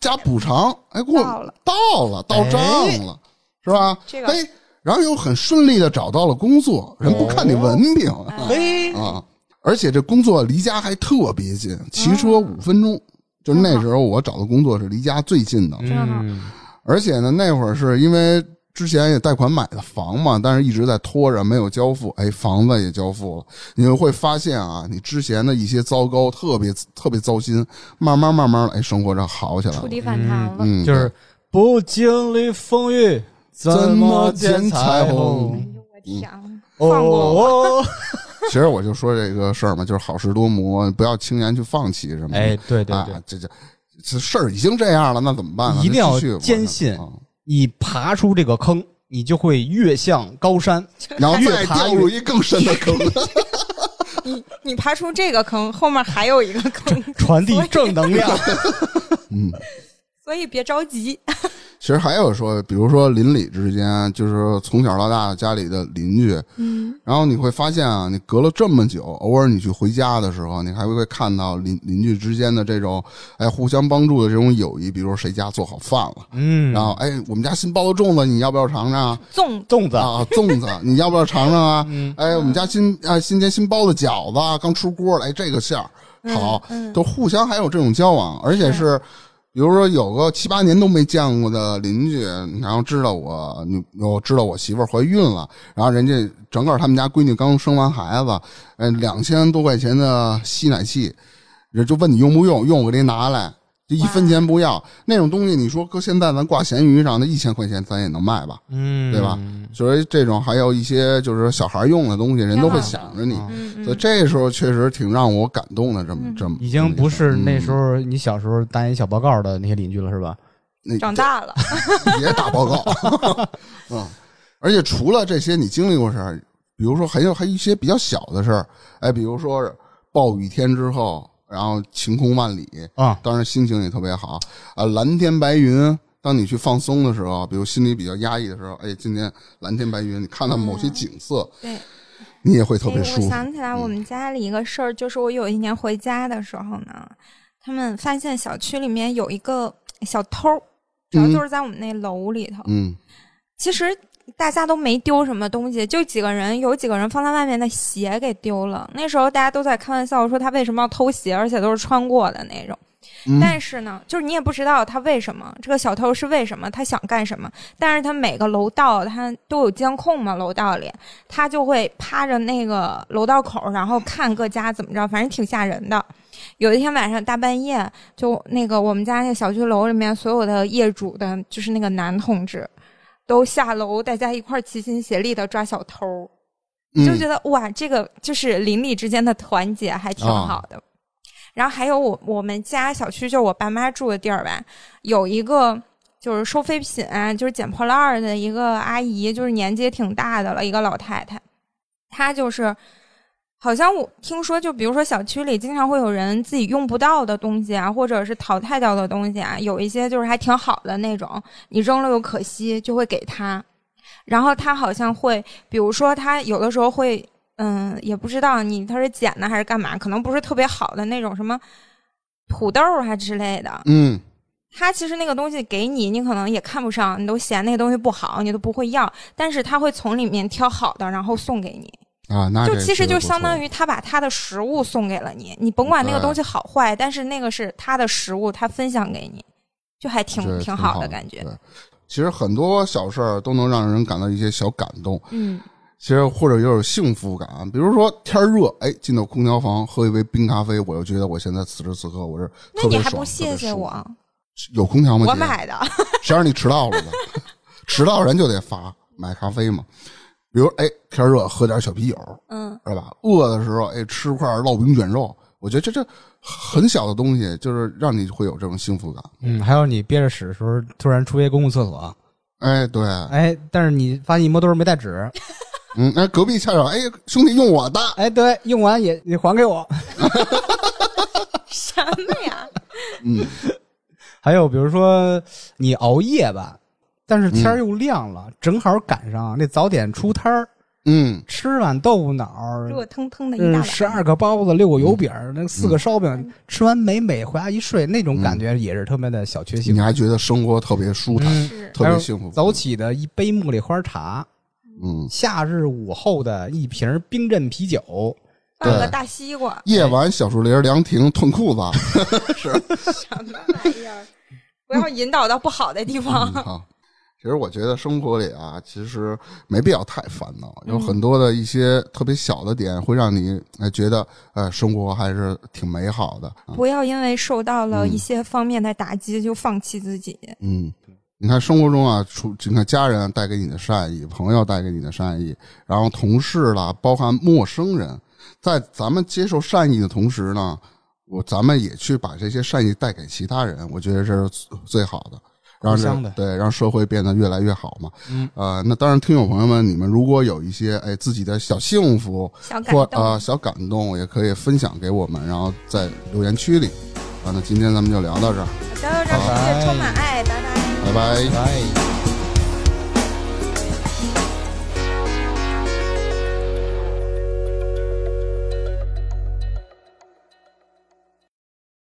加补偿，哎，给我到了到了，到账了，是吧？这个哎，然后又很顺利的找到了工作，人不看你文凭。嘿，啊，而且这工作离家还特别近，骑车五分钟。就那时候我找的工作是离家最近的，真好嗯，而且呢，那会儿是因为之前也贷款买的房嘛，但是一直在拖着没有交付，哎，房子也交付了，你就会发现啊，你之前的一些糟糕，特别特别糟心，慢慢慢慢的，哎，生活着好起来了。触底反弹了。嗯，就是不经历风雨，怎么见彩虹虹？哎呦我天，放过我，哦，其实我就说这个事儿嘛，就是好事多磨，不要轻言去放弃什么的。哎，对对对，啊，这这这事儿已经这样了，那怎么办呢？一定要坚信啊你爬出这个坑，你就会越向高山。然后越再掉爬入一更深的坑。你你爬出这个坑，后面还有一个坑，传递正能量。嗯，所以别着急。其实还有说，比如说邻里之间，就是从小到大家里的邻居，嗯，然后你会发现啊，你隔了这么久，偶尔你去回家的时候，你还会看到邻邻居之间的这种哎互相帮助的这种友谊。比如说谁家做好饭了，嗯，然后哎我们家新包的粽子，你要不要尝尝啊？粽粽子，啊，粽子你要不要尝尝啊？嗯哎，我们家新啊今天新包的饺子啊刚出锅了，哎这个馅儿好，嗯嗯都互相还有这种交往，而且是。比如说有个七八年都没见过的邻居，然后知道我你我知道我媳妇怀孕了，然后人家整个他们家闺女刚生完孩子，嗯，两千多块钱的吸奶器，人就问你用不用，用我给你拿来，就一分钱不要。那种东西，你说搁现在咱挂闲鱼上，那一千块钱咱也能卖吧？嗯，对吧？所以这种还有一些就是小孩用的东西，人都会想着你。所以这时候确实挺让我感动的，这么这么已经不是那时候候你小时候打一小报告的那些邻居了，是吧？那长大了，也打报告，嗯，而且除了这些你经历过事儿，比如说还有还有一些比较小的事儿，哎，比如说暴雨天之后，然后晴空万里，啊，当然心情也特别好啊，蓝天白云。当你去放松的时候，比如心里比较压抑的时候，哎，今天蓝天白云，你看到某些景色，对。你也会特别舒服。想起来我们家里一个事儿，就是我有一年回家的时候呢，他们发现小区里面有一个小偷，主要就是在我们那楼里头。嗯其实大家都没丢什么东西，就几个人，有几个人放在外面的鞋给丢了。那时候大家都在开玩笑说他为什么要偷鞋，而且都是穿过的那种。嗯，但是呢，就是你也不知道他为什么，这个小偷是为什么，他想干什么。但是他每个楼道他都有监控嘛，楼道里他就会趴着那个楼道口，然后看各家怎么着，反正挺吓人的。有一天晚上大半夜，就那个我们家那小区楼里面所有的业主的，就是那个男同志，都下楼，大家一块儿齐心协力的抓小偷。就嗯觉得哇，这个就是邻里之间的团结还挺好的。然后还有我我们家小区，就是我爸妈住的地儿吧，有一个就是收废品啊，就是捡破烂儿的一个阿姨，就是年纪也挺大的了，一个老太太，她就是。好像我听说，就比如说小区里经常会有人自己用不到的东西啊，或者是淘汰掉的东西啊，有一些就是还挺好的那种，你扔了又可惜，就会给他。然后他好像会，比如说他有的时候会，嗯，也不知道你他是捡的还是干嘛，可能不是特别好的那种什么土豆儿啊之类的。嗯他其实那个东西给你，你可能也看不上，你都嫌那个东西不好，你都不会要。但是他会从里面挑好的，然后送给你。啊，那就其实就相当于他把他的食物送给了你，你甭管那个东西好坏，但是那个是他的食物，他分享给你，就还挺挺好的感觉。对，其实很多小事儿都能让人感到一些小感动，嗯，其实或者有点幸福感。比如说天儿热，哎，进到空调房喝一杯冰咖啡，我就觉得我现在此时此刻我是那你还不谢谢我？有空调吗？姐我买的。谁让你迟到了的？迟到人就得罚买咖啡嘛。比如哎，天热喝点小啤酒，嗯，是吧？饿的时候哎，吃块烙饼卷肉，我觉得这这很小的东西，就是让你会有这种幸福感。嗯，还有你憋着屎的时候，突然出一公共厕所，哎，对，哎，但是你发现一摸兜儿没带纸，嗯，哎，隔壁恰巧，哎，兄弟用我的，哎，对，用完也你还给我。什么呀？嗯，还有比如说你熬夜吧，但是天儿又亮了，正好赶上那早点出摊儿，嗯，吃碗豆腐脑儿，热腾腾的一大嗯，碗，十二个包子，六个油饼儿，那四个烧嗯饼，吃完美美回家一睡，那种感觉也是特别的小确幸你。还觉得生活特别舒坦，特别幸福。早起的一杯茉莉花茶，嗯，夏日午后的一瓶冰镇啤酒，对放个大西瓜，夜晚小树林凉亭褪裤子，是什么玩意儿？不要引导到不好的地嗯方。好。其实我觉得生活里啊，其实没必要太烦恼，嗯有很多的一些特别小的点，会让你哎觉得呃生活还是挺美好的。啊不要因为受到了一些方面的打击就放弃自己。嗯，你看生活中啊，除你看家人带给你的善意，朋友带给你的善意，然后同事啦，包含陌生人，在咱们接受善意的同时呢，我咱们也去把这些善意带给其他人，我觉得这是最好的。让互相的对，让社会变得越来越好嘛。嗯，呃，那当然，听友朋友们，你们如果有一些哎自己的小幸福小感动，或啊、小感动，也可以分享给我们，然后在留言区里。啊，那今天咱们就聊到这儿，好的，让世界充满爱，拜拜。拜拜。拜。